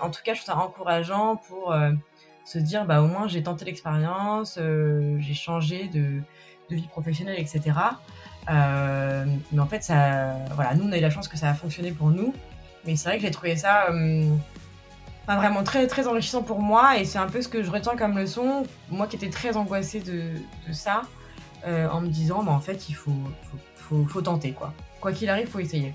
en tout cas, je trouve ça encourageant pour se dire, bah, au moins, j'ai tenté l'expérience, j'ai changé de, vie professionnelle, etc. mais en fait, ça, voilà, nous, on a eu la chance que ça a fonctionné pour nous. Mais c'est vrai que j'ai trouvé ça vraiment très, très enrichissant pour moi et c'est un peu ce que je retiens comme leçon. Moi qui étais très angoissée de, ça, en me disant, bah, en fait, il faut, faut, faut, tenter, quoi. Quoi qu'il arrive, faut essayer.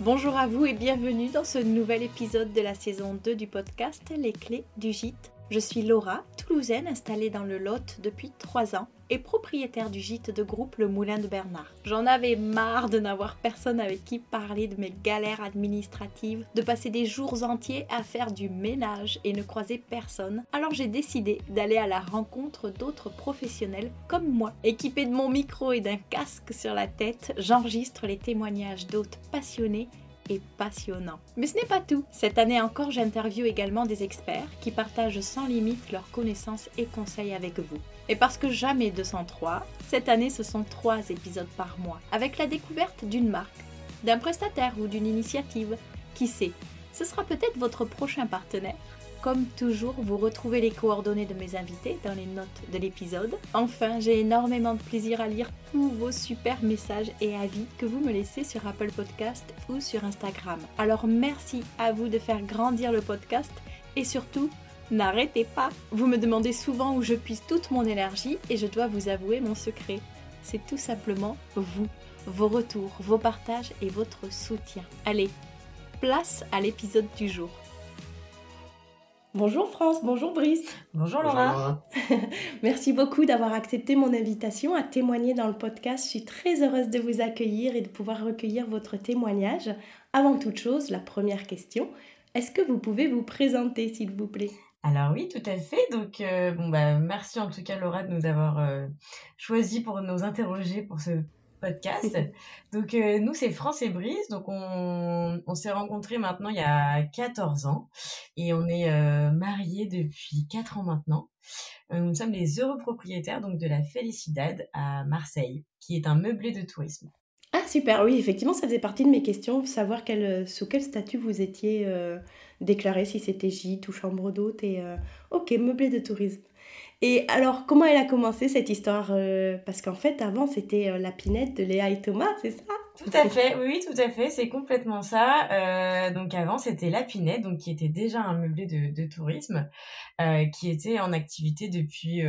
Bonjour à vous et bienvenue dans ce nouvel épisode de la saison 2 du podcast Les clés du gîte. Je suis Laura, toulousaine installée dans le Lot depuis 3 ans et propriétaire du gîte de groupe Le Moulin de Bernard. J'en avais marre de n'avoir personne avec qui parler de mes galères administratives, de passer des jours entiers à faire du ménage et ne croiser personne. Alors j'ai décidé d'aller à la rencontre d'autres professionnels comme moi. Équipée de mon micro et d'un casque sur la tête, j'enregistre les témoignages d'hôtes passionnés et passionnant. Mais ce n'est pas tout. Cette année encore, j'interviewe également des experts qui partagent sans limite leurs connaissances et conseils avec vous. Et parce que jamais 203, cette année ce sont trois épisodes par mois, avec la découverte d'une marque, d'un prestataire ou d'une initiative. Qui sait, ce sera peut-être votre prochain partenaire comme toujours, vous retrouvez les coordonnées de mes invités dans les notes de l'épisode. Enfin, j'ai énormément de plaisir à lire tous vos super messages et avis que vous me laissez sur Apple Podcast ou sur Instagram. Alors merci à vous de faire grandir le podcast et surtout, n'arrêtez pas. Vous me demandez souvent où je puise toute mon énergie et je dois vous avouer mon secret. C'est tout simplement vous, vos retours, vos partages et votre soutien. Allez, place à l'épisode du jour. Bonjour France, bonjour Brice. Bonjour Laura. Merci beaucoup d'avoir accepté mon invitation à témoigner dans le podcast. Je suis très heureuse de vous accueillir et de pouvoir recueillir votre témoignage. Avant toute chose, la première question, est-ce que vous pouvez vous présenter s'il vous plaît? Alors oui, tout à fait. Donc euh, bon bah merci en tout cas Laura de nous avoir euh, choisi pour nous interroger pour ce podcast. Donc euh, nous c'est France et Brice, donc on, on s'est rencontrés maintenant il y a 14 ans et on est euh, mariés depuis 4 ans maintenant. Euh, nous sommes les heureux propriétaires donc de la Felicidad à Marseille, qui est un meublé de tourisme. Super, oui effectivement ça faisait partie de mes questions, savoir quel, sous quel statut vous étiez déclaré, si c'était gîte ou chambre d'hôte et ok meublé de tourisme. Et alors, comment elle a commencé cette histoire euh, Parce qu'en fait, avant, c'était euh, la pinette de Léa et Thomas, c'est ça? Tout à fait, oui, tout à fait, c'est complètement ça. Euh, donc avant, c'était la pinette, donc qui était déjà un meublé de, de tourisme, qui était en activité depuis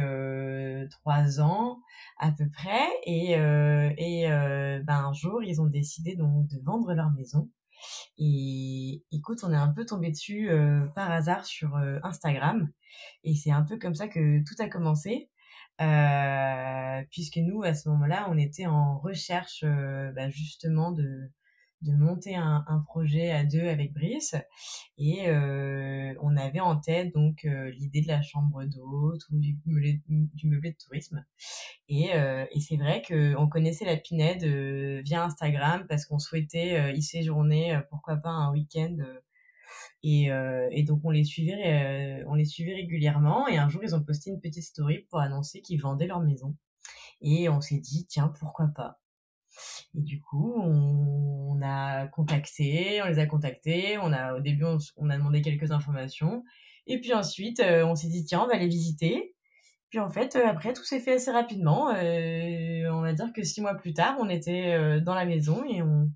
trois ans à peu près. Et, et ben, un jour, ils ont décidé donc de vendre leur maison. Et écoute, on est un peu tombé dessus par hasard sur Instagram. Et c'est un peu comme ça que tout a commencé. Euh, puisque nous, à ce moment-là, on était en recherche bah, justement de, de monter un, un, projet à deux avec Brice. Et euh, on avait en tête donc euh, l'idée de la chambre d'hôte ou du, du, meublé de tourisme. Et, euh, et c'est vrai qu'on connaissait la Pinède euh, via Instagram parce qu'on souhaitait euh, y séjourner pourquoi pas un week-end et, et, donc on les suivait on les suivait régulièrement. Et un jour ils ont posté une petite story pour annoncer qu'ils vendaient leur maison. Et on s'est dit tiens pourquoi pas et du coup, on, a contacté, on les a contactés, on a, au début, on, a demandé quelques informations. Et puis ensuite, euh, on s'est dit, tiens, on va les visiter. Puis en fait, euh, après, tout s'est fait assez rapidement. Euh, on va dire que six mois plus tard, on était dans la maison et on,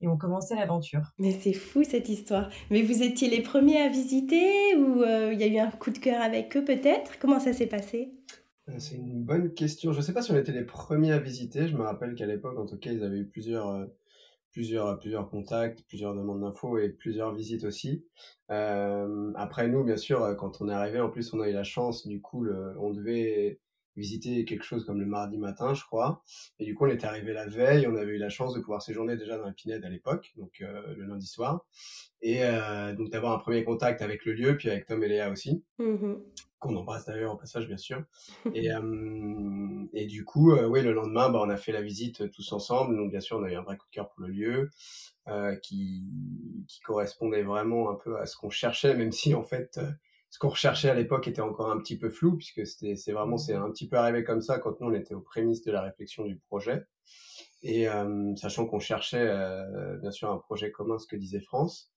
et on commençait l'aventure. Mais c'est fou cette histoire. Mais vous étiez les premiers à visiter ou il y a eu un coup de cœur avec eux peut-être? Comment ça s'est passé? C'est une bonne question. Je ne sais pas si on était les premiers à visiter. Je me rappelle qu'à l'époque, en tout cas, ils avaient eu plusieurs, euh, plusieurs, plusieurs contacts, plusieurs demandes d'infos et plusieurs visites aussi. Euh, après, nous, bien sûr, quand on est arrivé, en plus, on a eu la chance. Du coup, on devait visiter quelque chose comme le mardi matin, je crois. Et du coup, on était arrivé la veille. On avait eu la chance de pouvoir séjourner déjà dans la Pinède à l'époque, donc le lundi soir. Et donc d'avoir un premier contact avec le lieu, puis avec Tom et Léa aussi. Mmh qu'on embrasse d'ailleurs au passage bien sûr. Et, euh, et du coup, euh, oui, le lendemain, bah, on a fait la visite tous ensemble. Donc bien sûr, on a eu un vrai coup de cœur pour le lieu euh, qui, qui correspondait vraiment un peu à ce qu'on cherchait, même si en fait, euh, ce qu'on recherchait à l'époque était encore un petit peu flou, puisque c'était, c'est vraiment, c'est un petit peu arrivé comme ça quand nous on était aux prémices de la réflexion du projet. Et sachant qu'on cherchait bien sûr un projet commun, ce que disait France,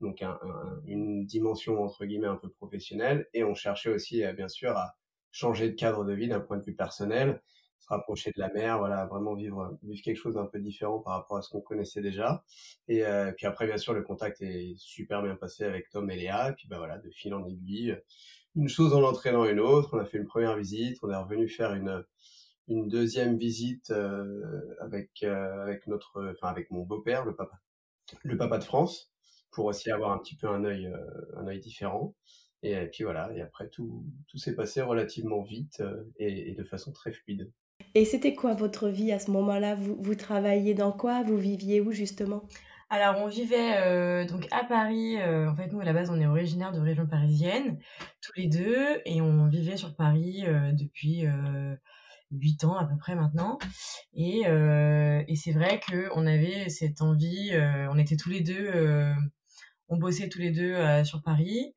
donc un, une dimension entre guillemets un peu professionnelle, et on cherchait aussi bien sûr à changer de cadre de vie d'un point de vue personnel, se rapprocher de la mer, voilà, vraiment vivre vivre quelque chose d'un peu différent par rapport à ce qu'on connaissait déjà. Et puis après bien sûr le contact est super bien passé avec Tom et Léa, et puis bah voilà de fil en aiguille, une chose en entraînant une autre. On a fait une première visite, on est revenu faire une une deuxième visite euh, avec euh, avec notre enfin avec mon beau-père le papa le papa de France pour aussi avoir un petit peu un œil euh, un œil différent et, puis voilà et après tout tout s'est passé relativement vite et, de façon très fluide et c'était quoi votre vie à ce moment-là? Vous, vous travailliez dans quoi? Vous viviez où justement? Alors, on vivait donc à Paris. en fait, nous, à la base, on est originaire de région parisienne, tous les deux, et on vivait sur Paris depuis 8 ans à peu près maintenant. Et, euh, et c'est vrai qu'on avait cette envie, euh, on était tous les deux, euh, on bossait tous les deux euh, sur Paris.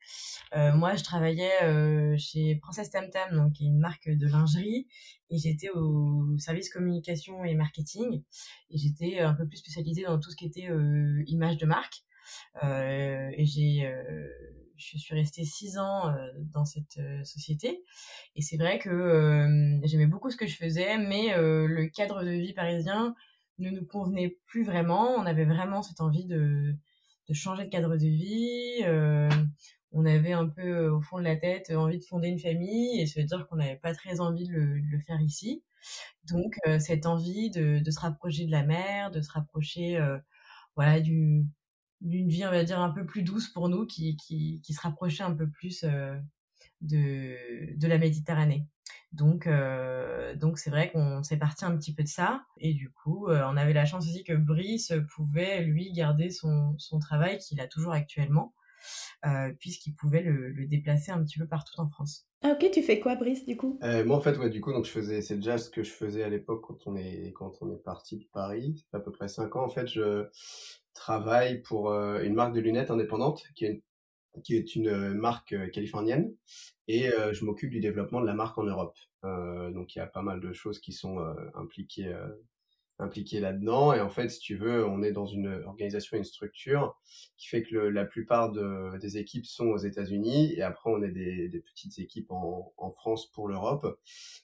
Euh, moi, je travaillais chez Princesse Tam Tam, donc qui est une marque de lingerie, et j'étais au service communication et marketing. Et j'étais un peu plus spécialisée dans tout ce qui était image de marque. et j'ai je suis restée six ans euh, dans cette euh, société. Et c'est vrai que euh, j'aimais beaucoup ce que je faisais, mais le cadre de vie parisien ne nous convenait plus vraiment. On avait vraiment cette envie de, changer de cadre de vie. on avait un peu au fond de la tête envie de fonder une famille et se dire qu'on n'avait pas très envie de le, faire ici. Donc cette envie de, se rapprocher de la mer, de se rapprocher voilà du d'une vie, on va dire, un peu plus douce pour nous, qui, qui, se rapprochait un peu plus euh, de, de la Méditerranée. Donc, euh, donc c'est vrai qu'on s'est parti un petit peu de ça. Et du coup, euh, on avait la chance aussi que Brice pouvait, lui, garder son, son travail qu'il a toujours actuellement, euh, puisqu'il pouvait le, le, déplacer un petit peu partout en France. Ah ok, tu fais quoi Brice du coup? Euh, Moi en fait ouais du coup donc je faisais c'est déjà ce que je faisais à l'époque quand on est quand on est parti de Paris, c'est à peu près cinq ans en fait je travaille pour euh, une marque de lunettes indépendante qui est une, qui est une euh, marque euh, californienne et je m'occupe du développement de la marque en Europe. donc il y a pas mal de choses qui sont impliquées impliqué là-dedans. Et en fait, si tu veux, on est dans une organisation, une structure qui fait que la plupart de, des équipes sont aux États-Unis et après on est des, des petites équipes en, en France pour l'Europe.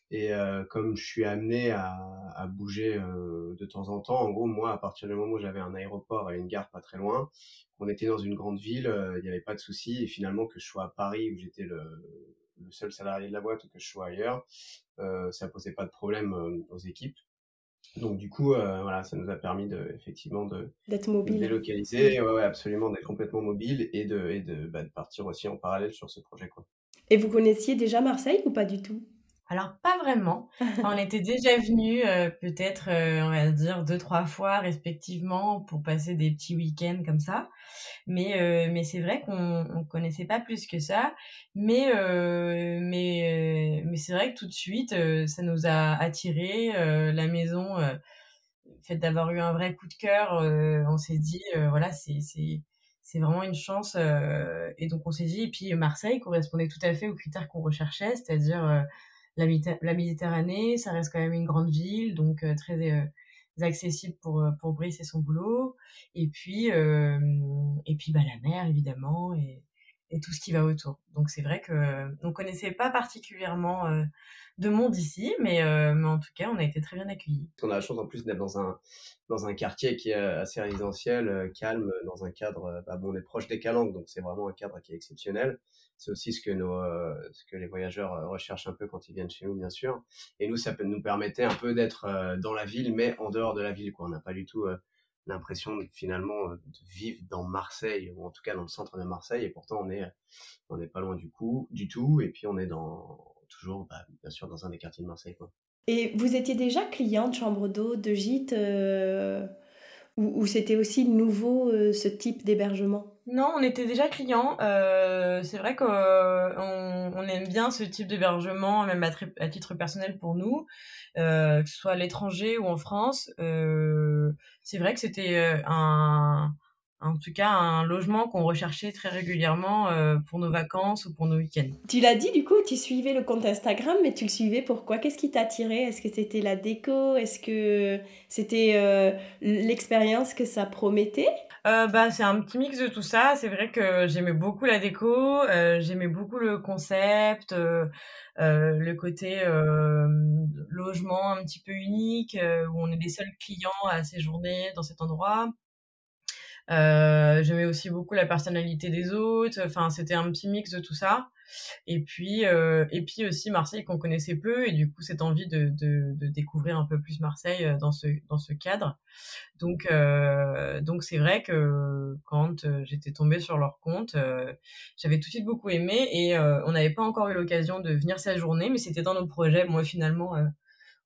Et euh, comme je suis amené à, à bouger euh, de temps en temps, en gros, moi, à partir du moment où j'avais un aéroport et une gare pas très loin, on était dans une grande ville, euh, il n'y avait pas de souci. Et finalement, que je sois à Paris où j'étais le, le seul salarié de la boîte ou que je sois ailleurs, euh, ça posait pas de problème aux équipes. Donc du coup, euh, voilà, ça nous a permis de, effectivement de d'être mobile, délocaliser, ouais, ouais, absolument, d'être complètement mobile et de, et de, bah, de partir aussi en parallèle sur ce projet, quoi. Et vous connaissiez déjà Marseille ou pas du tout? Alors pas vraiment. on était déjà venus euh, peut-être, euh, on va dire deux trois fois respectivement pour passer des petits week-ends comme ça. Mais euh, mais c'est vrai qu'on on connaissait pas plus que ça. Mais mais mais c'est vrai que tout de suite ça nous a attiré la maison. le fait d'avoir eu un vrai coup de cœur, on s'est dit voilà c'est c'est c'est vraiment une chance et donc on s'est dit et puis Marseille correspondait tout à fait aux critères qu'on recherchait, c'est-à-dire la, Méditerranée, ça reste quand même une grande ville, donc euh, très euh, accessible pour euh, pour Brice et son boulot. Et puis et puis bah la mer évidemment et tout ce qui va autour. Donc c'est vrai que on connaissait pas particulièrement de monde ici, mais, mais en tout cas on a été très bien accueillis. On a la chance en plus d'être dans un dans un quartier qui est assez résidentiel, calme, dans un cadre. Bah bon, on est proche des Calanques, donc c'est vraiment un cadre qui est exceptionnel c'est aussi ce que nos, euh, ce que les voyageurs euh, recherchent un peu quand ils viennent chez nous, bien sûr. Et nous, ça peut nous permettre un peu d'être euh, dans la ville, mais en dehors de la ville, quoi. On n'a pas du tout l'impression finalement de vivre dans Marseille ou en tout cas dans le centre de Marseille et pourtant on est on n'est pas loin du coup du tout et puis on est dans toujours bah, bien sûr dans un des quartiers de Marseille. Et vous étiez déjà client de chambre d'eau, de gîte ou, c'était aussi nouveau euh, ce type d'hébergement? Non, on était déjà clients. Euh, c'est vrai qu'on on aime bien ce type d'hébergement, même à, titre personnel pour nous, euh, que ce soit à l'étranger ou en France. c'est vrai que c'était un, un en tout cas un logement qu'on recherchait très régulièrement pour nos vacances ou pour nos week-ends. Tu l'as dit, du coup, tu suivais le compte Instagram, mais tu le suivais pourquoi? Qu'est-ce qui t'a attiré? Est-ce que c'était la déco? Est-ce que c'était l'expérience que ça promettait? Bah, c'est un petit mix de tout ça. C'est vrai que j'aimais beaucoup la déco, j'aimais beaucoup le concept, euh, le côté euh, logement un petit peu unique, euh, où on est les seuls clients à séjourner dans cet endroit. Euh, j'aimais aussi beaucoup la personnalité des autres. Enfin, c'était un petit mix de tout ça. Et puis, euh, et puis aussi Marseille qu'on connaissait peu et du coup cette envie de, de, de, découvrir un peu plus Marseille euh, dans ce dans ce cadre. Donc euh, donc c'est vrai que quand euh, j'étais tombée sur leur compte, euh, j'avais tout de suite beaucoup aimé et on n'avait pas encore eu l'occasion de venir journée, mais c'était dans nos projets. Moi finalement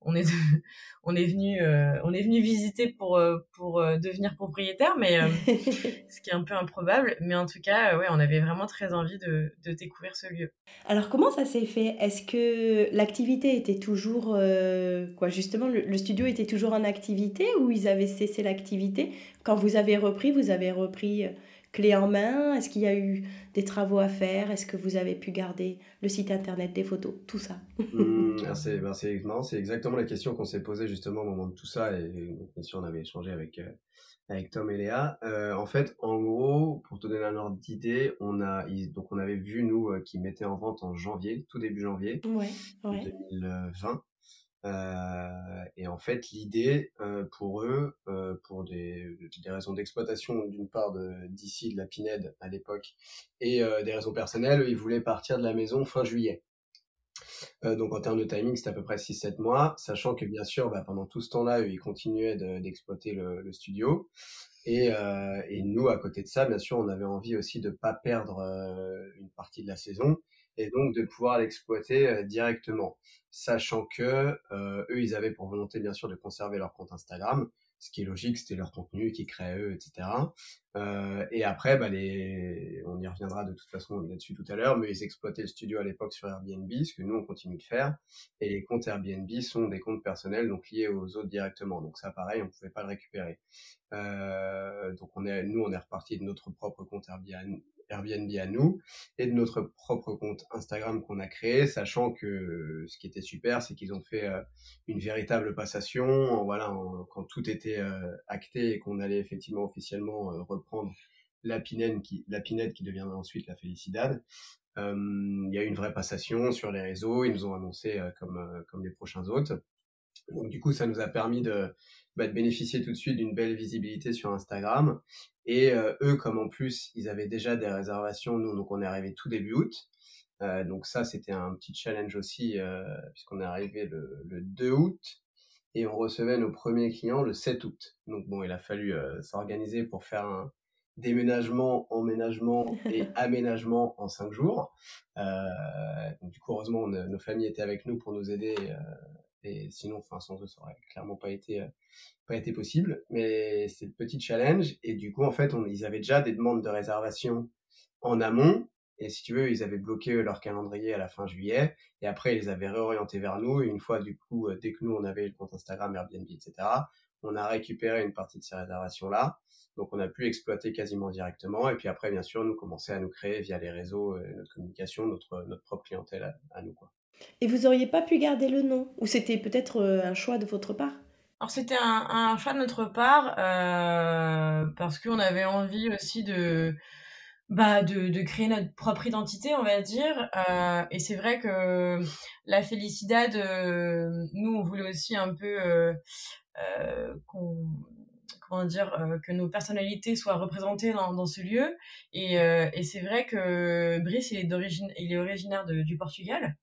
on est on est venu euh, on est venu visiter pour euh, pour euh, devenir propriétaire mais ce qui est un peu improbable. Mais en tout cas ouais on avait vraiment très envie de, de découvrir ce lieu. Alors comment ça s'est fait? Est-ce que l'activité était toujours quoi justement le, studio était toujours en activité ou ils avaient cessé l'activité? Quand vous avez repris vous avez repris clé en main? Est-ce qu'il y a eu des travaux à faire? Est-ce que vous avez pu garder le site internet, des photos, tout ça mmh, C'est ben c'est exactement la question qu'on s'est posée justement au moment de tout ça. Et bien sûr, on avait échangé avec, euh, avec Tom et Léa. Euh, en fait, en gros, pour te donner un ordre d'idée, on, a, donc on avait vu, nous, euh, qui mettaient en vente en janvier, tout début janvier ouais, ouais. 2020. Euh, et en fait, l'idée euh, pour eux, euh, pour des, des raisons d'exploitation d'une part d'ici de, la Pinède à l'époque et des raisons personnelles, ils voulaient partir de la maison fin juillet. donc en termes de timing, c'était à peu près 6-7 mois, sachant que bien sûr, bah, pendant tout ce temps-là, ils continuaient d'exploiter le, le, studio. Et, et, nous, à côté de ça, bien sûr, on avait envie aussi de pas perdre une partie de la saison et donc de pouvoir l'exploiter euh, directement, sachant que euh, eux, ils avaient pour volonté bien sûr de conserver leur compte Instagram, ce qui est logique, c'était leur contenu qui créait eux, etc. Euh, et après, bah, les... on y reviendra de toute façon là-dessus tout à l'heure, mais ils exploitaient le studio à l'époque sur Airbnb, ce que nous on continue de faire. Et les comptes Airbnb sont des comptes personnels, donc liés aux autres directement. Donc ça, pareil, on pouvait pas le récupérer. Euh, donc on est, nous, on est reparti de notre propre compte Airbnb, Airbnb à nous et de notre propre compte Instagram qu'on a créé, sachant que ce qui était super, c'est qu'ils ont fait euh, une véritable passation. Voilà, quand tout était euh, acté et qu'on allait effectivement officiellement euh, reprendre la Pinède qui, la Pinède qui deviendra ensuite la Félicidade. Il y a eu une vraie passation sur les réseaux. Ils nous ont annoncé comme comme les prochains hôtes. Donc du coup, ça nous a permis de, bah, de bénéficier tout de suite d'une belle visibilité sur Instagram. Et euh, eux, comme en plus, ils avaient déjà des réservations, nous, donc on est arrivé tout début août. Euh, donc ça, c'était un petit challenge aussi, euh, puisqu'on est arrivé le, le, 2 août et on recevait nos premiers clients le 7 août. Donc bon, il a fallu euh, s'organiser pour faire un déménagement, emménagement et aménagement en cinq jours. donc du coup, heureusement, nos familles étaient avec nous pour nous aider et sinon, sans eux, ça aurait clairement pas été, euh, pas été possible. Mais c'est le petit challenge. Et du coup, en fait, on, ils avaient déjà des demandes de réservation en amont. Et si tu veux, ils avaient bloqué leur calendrier à la fin juillet. Et après, ils les avaient réorientés vers nous. Et une fois, du coup, euh, dès que nous, on avait le compte Instagram, Airbnb, etc., on a récupéré une partie de ces réservations-là. Donc, on a pu exploiter quasiment directement. Et puis après, bien sûr, nous commencer à nous créer via les réseaux, euh, notre communication, notre, notre propre clientèle à, à nous, quoi. Et vous auriez pas pu garder le nom Ou c'était peut-être euh, un choix de votre part? Alors c'était un, choix de notre part euh, parce qu'on avait envie aussi de, bah, de, de, créer notre propre identité, on va dire. Euh, et c'est vrai que la Félicidade, nous, on voulait aussi un peu euh, qu'on dire, euh, que nos personnalités soient représentées dans, ce lieu. Et, euh, et c'est vrai que Brice, il est d'origine, il est originaire du Portugal.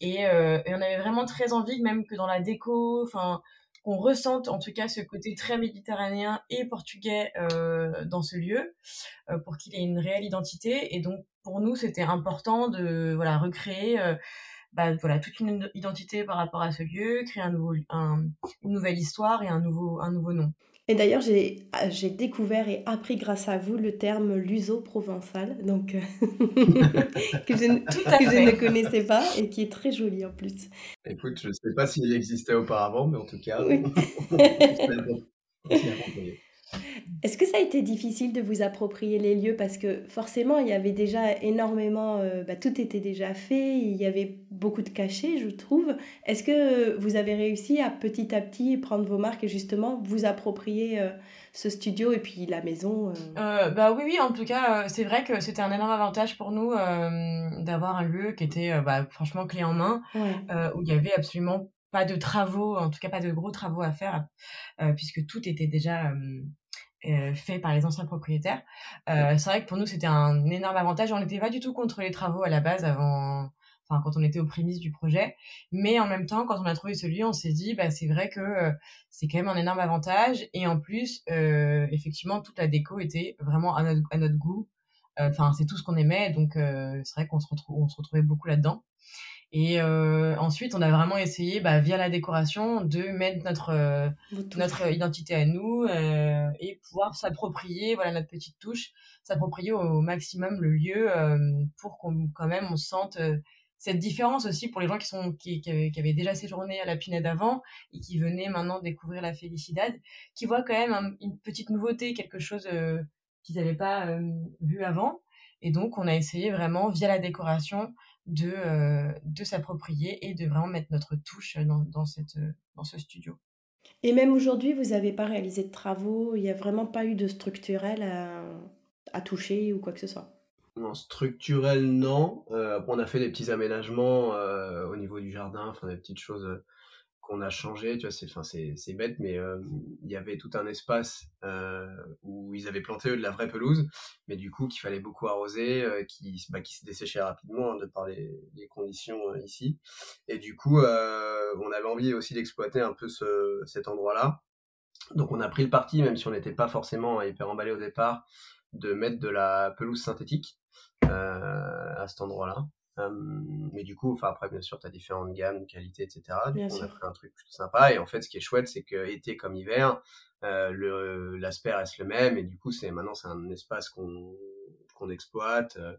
Et, euh, et, on avait vraiment très envie, même que dans la déco, enfin, qu'on ressente en tout cas ce côté très méditerranéen et portugais dans ce lieu pour qu'il ait une réelle identité et donc pour nous c'était important de voilà recréer bah, voilà toute une identité par rapport à ce lieu créer un nouveau un, une nouvelle histoire et un nouveau un nouveau nom et d'ailleurs, ah, j'ai découvert et appris grâce à vous le terme luso-provençal, donc euh, que, je, ne connaissais pas et qui est très joli en plus. Écoute, je ne sais pas s'il existait auparavant, mais en tout cas, Est-ce que ça a été difficile de vous approprier les lieux? Parce que forcément il y avait déjà énormément, euh, bah, tout était déjà fait, il y avait beaucoup de cachets, je trouve. Est-ce que vous avez réussi à petit à petit prendre vos marques et justement vous approprier euh, ce studio et puis la maison euh? Bah oui, oui, en tout cas, c'est vrai que c'était un énorme avantage pour nous d'avoir un lieu qui était bah, franchement clé en main, où il y avait absolument pas de travaux, en tout cas pas de gros travaux à faire, puisque tout était déjà euh, fait par les anciens propriétaires. Euh, c'est vrai que pour nous, c'était un énorme avantage. On n'était pas du tout contre les travaux à la base avant, enfin, quand on était aux prémices du projet. Mais en même temps, quand on a trouvé ce lieu, on s'est dit, bah, c'est vrai que euh, c'est quand même un énorme avantage. Et en plus, euh, effectivement, toute la déco était vraiment à notre, à notre goût. Enfin, c'est tout ce qu'on aimait. Donc, c'est vrai qu'on se, retrouve, on se retrouvait beaucoup là-dedans. Et euh, ensuite, on a vraiment essayé, bah, via la décoration, de mettre notre euh, notre identité à nous euh, et pouvoir s'approprier, voilà, notre petite touche, s'approprier au maximum le lieu euh, pour qu'on quand même on sente euh, cette différence aussi pour les gens qui sont qui, qui, avaient, déjà séjourné à la Pinède avant et qui venaient maintenant découvrir la Felicidad, qui voient quand même une petite nouveauté, quelque chose qu'ils n'avaient pas vu avant. Et donc, on a essayé vraiment via la décoration de, euh, de s'approprier et de vraiment mettre notre touche dans, dans, cette, dans ce studio. Et même aujourd'hui, vous n'avez pas réalisé de travaux, il n'y a vraiment pas eu de structurel à, à, toucher ou quoi que ce soit? Non, structurel, non. Euh, on a fait des petits aménagements euh, au niveau du jardin, enfin des petites choses qu'on a changé, tu vois, c'est, c'est, bête, mais euh, il y avait tout un espace euh, où ils avaient planté eux de la vraie pelouse, mais du coup qu'il fallait beaucoup arroser, euh, qui, bah, se desséchait rapidement hein, de par les, conditions ici, et du coup on avait envie aussi d'exploiter un peu ce, cet endroit-là, donc on a pris le parti, même si on n'était pas forcément hyper emballé au départ, de mettre de la pelouse synthétique à cet endroit-là mais du coup, enfin après bien sûr, tu as différentes gammes, qualités, etc. Du coup, on a fait un truc plutôt sympa. Et en fait, ce qui est chouette, c'est que été comme hiver, euh, l'aspect reste le même. Et du coup, c'est maintenant c'est un espace qu'on qu'on exploite, euh,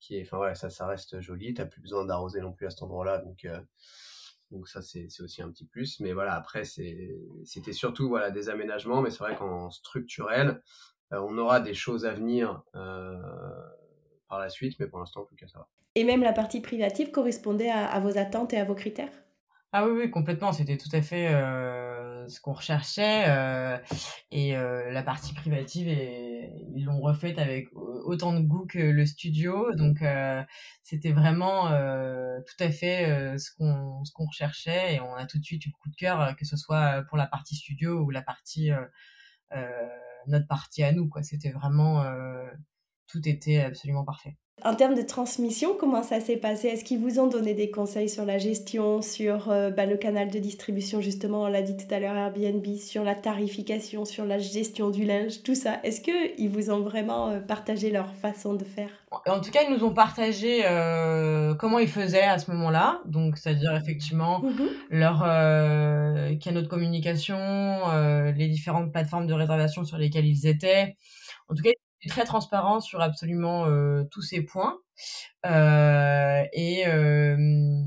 qui est, enfin voilà, ça ça reste joli. T'as plus besoin d'arroser non plus à cet endroit-là, donc euh, donc ça c'est aussi un petit plus. Mais voilà, après c'est c'était surtout voilà des aménagements, mais c'est vrai qu'en structurel, on aura des choses à venir par la suite, mais pour l'instant en tout cas ça va. Et même la partie privative correspondait à, vos attentes et à vos critères? Ah oui, oui, complètement. C'était tout à fait euh, ce qu'on recherchait. Euh, et euh, la partie privative, ils l'ont refaite avec autant de goût que le studio. Donc, c'était vraiment tout à fait ce qu'on recherchait. Et on a tout de suite eu le coup de cœur, que ce soit pour la partie studio ou la partie notre partie à nous. C'était vraiment tout était absolument parfait. En termes de transmission, comment ça s'est passé? Est-ce qu'ils vous ont donné des conseils sur la gestion, sur euh, bah, le canal de distribution, justement, on l'a dit tout à l'heure, Airbnb, sur la tarification, sur la gestion du linge, tout ça? Est-ce qu'ils vous ont vraiment euh, partagé leur façon de faire? En tout cas, ils nous ont partagé euh, comment ils faisaient à ce moment-là. Donc, c'est-à-dire effectivement mmh leur canaux de communication, les différentes plateformes de réservation sur lesquelles ils étaient. En tout cas, très transparent sur absolument euh, tous ces points. Euh, et, euh,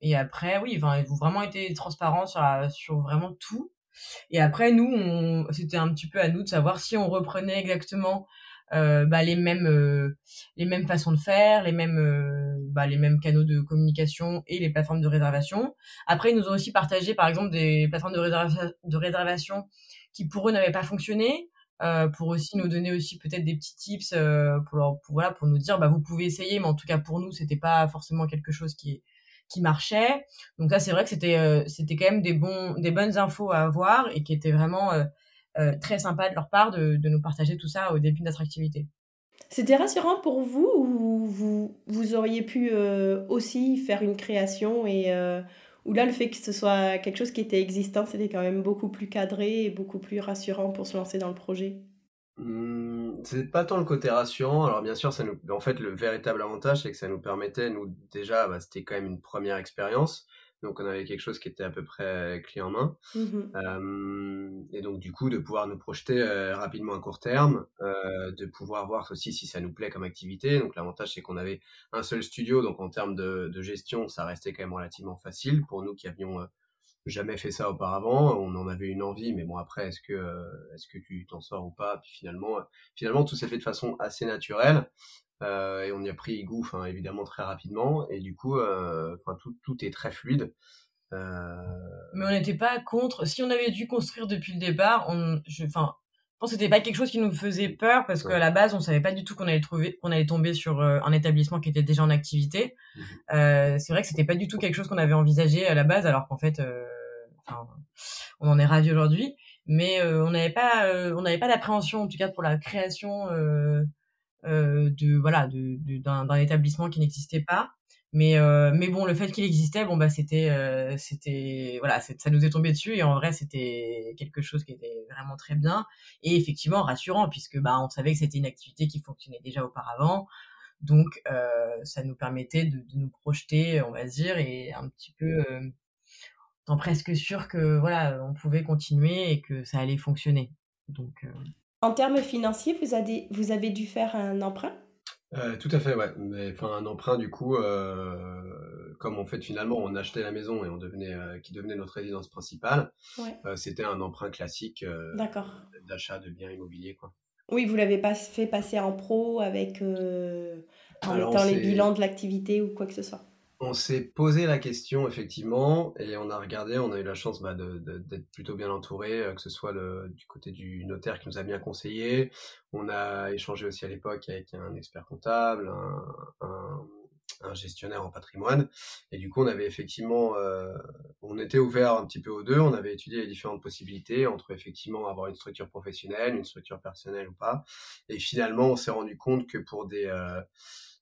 et après, oui, enfin, ils ont vraiment été transparents sur, sur vraiment tout. Et après, nous, c'était un petit peu à nous de savoir si on reprenait exactement euh, bah, les mêmes euh, les mêmes façons de faire, les mêmes bah, les mêmes canaux de communication et les plateformes de réservation. Après, ils nous ont aussi partagé, par exemple, des plateformes de, réservation, de réservation qui pour eux n'avaient pas fonctionné. Euh, pour aussi nous donner aussi peut-être des petits tips euh, pour, voilà pour nous dire bah vous pouvez essayer mais en tout cas pour nous c'était pas forcément quelque chose qui qui marchait. Donc là c'est vrai que c'était euh, c'était quand même des bons des bonnes infos à avoir et qui était vraiment très sympa de leur part de, de nous partager tout ça au début de notre activité. C'était rassurant pour vous ou vous, vous auriez pu aussi faire une création et où là, le fait que ce soit quelque chose qui était existant, c'était quand même beaucoup plus cadré et beaucoup plus rassurant pour se lancer dans le projet. Mmh, c'est pas tant le côté rassurant. Alors bien sûr, ça nous, en fait, le véritable avantage, c'est que ça nous permettait, nous déjà, bah, c'était quand même une première expérience. Donc on avait quelque chose qui était à peu près clé en main. Mmh euh, et donc du coup de pouvoir nous projeter euh, rapidement à court terme, euh, de pouvoir voir aussi si ça nous plaît comme activité. Donc l'avantage c'est qu'on avait un seul studio, donc en termes de, de, gestion ça restait quand même relativement facile pour nous qui avions jamais fait ça auparavant. On en avait une envie, mais bon après, est-ce que est-ce que tu t'en sors ou pas? Puis finalement, finalement, tout s'est fait de façon assez naturelle. Euh, et on y a pris goût, enfin évidemment très rapidement, et du coup, enfin tout, tout est très fluide. Euh... Mais on n'était pas contre. Si on avait dû construire depuis le départ, on, enfin, je pense que c'était pas quelque chose qui nous faisait peur parce qu'à la base, on savait pas du tout qu'on allait trouver, qu'on allait tomber sur euh, un établissement qui était déjà en activité. Mmh euh, c'est vrai que c'était pas du tout quelque chose qu'on avait envisagé à la base, alors qu'en fait, euh, on en est ravi aujourd'hui. Mais euh, on n'avait pas, euh, on n'avait pas d'appréhension, en tout cas pour la création de voilà, de, d'un établissement qui n'existait pas. Mais euh, mais bon, le fait qu'il existait, bon bah c'était euh, c'était voilà, ça nous est tombé dessus et en vrai c'était quelque chose qui était vraiment très bien et effectivement rassurant puisque bah on savait que c'était une activité qui fonctionnait déjà auparavant, donc euh, ça nous permettait de, de, nous projeter, on va dire, et un petit peu en presque sûr que voilà on pouvait continuer et que ça allait fonctionner. Donc en termes financiers, vous avez vous avez dû faire un emprunt? Euh, tout à fait, ouais. Mais enfin, un emprunt, du coup, euh, comme en fait finalement on achetait la maison et on devenait, euh, qui devenait notre résidence principale, euh, c'était un emprunt classique euh, d'achat de biens immobiliers, quoi. Oui, vous l'avez pas fait passer en pro avec en mettant les bilans de l'activité ou quoi que ce soit? On s'est posé la question effectivement et on a regardé, on a eu la chance bah, d'être plutôt bien entouré, euh, que ce soit du côté du notaire qui nous a bien conseillé. On a échangé aussi à l'époque avec un expert comptable, un, un, gestionnaire en patrimoine. Et du coup, on avait effectivement, euh, on était ouvert un petit peu aux deux. On avait étudié les différentes possibilités entre effectivement avoir une structure professionnelle, une structure personnelle ou pas. Et finalement, on s'est rendu compte que pour des euh,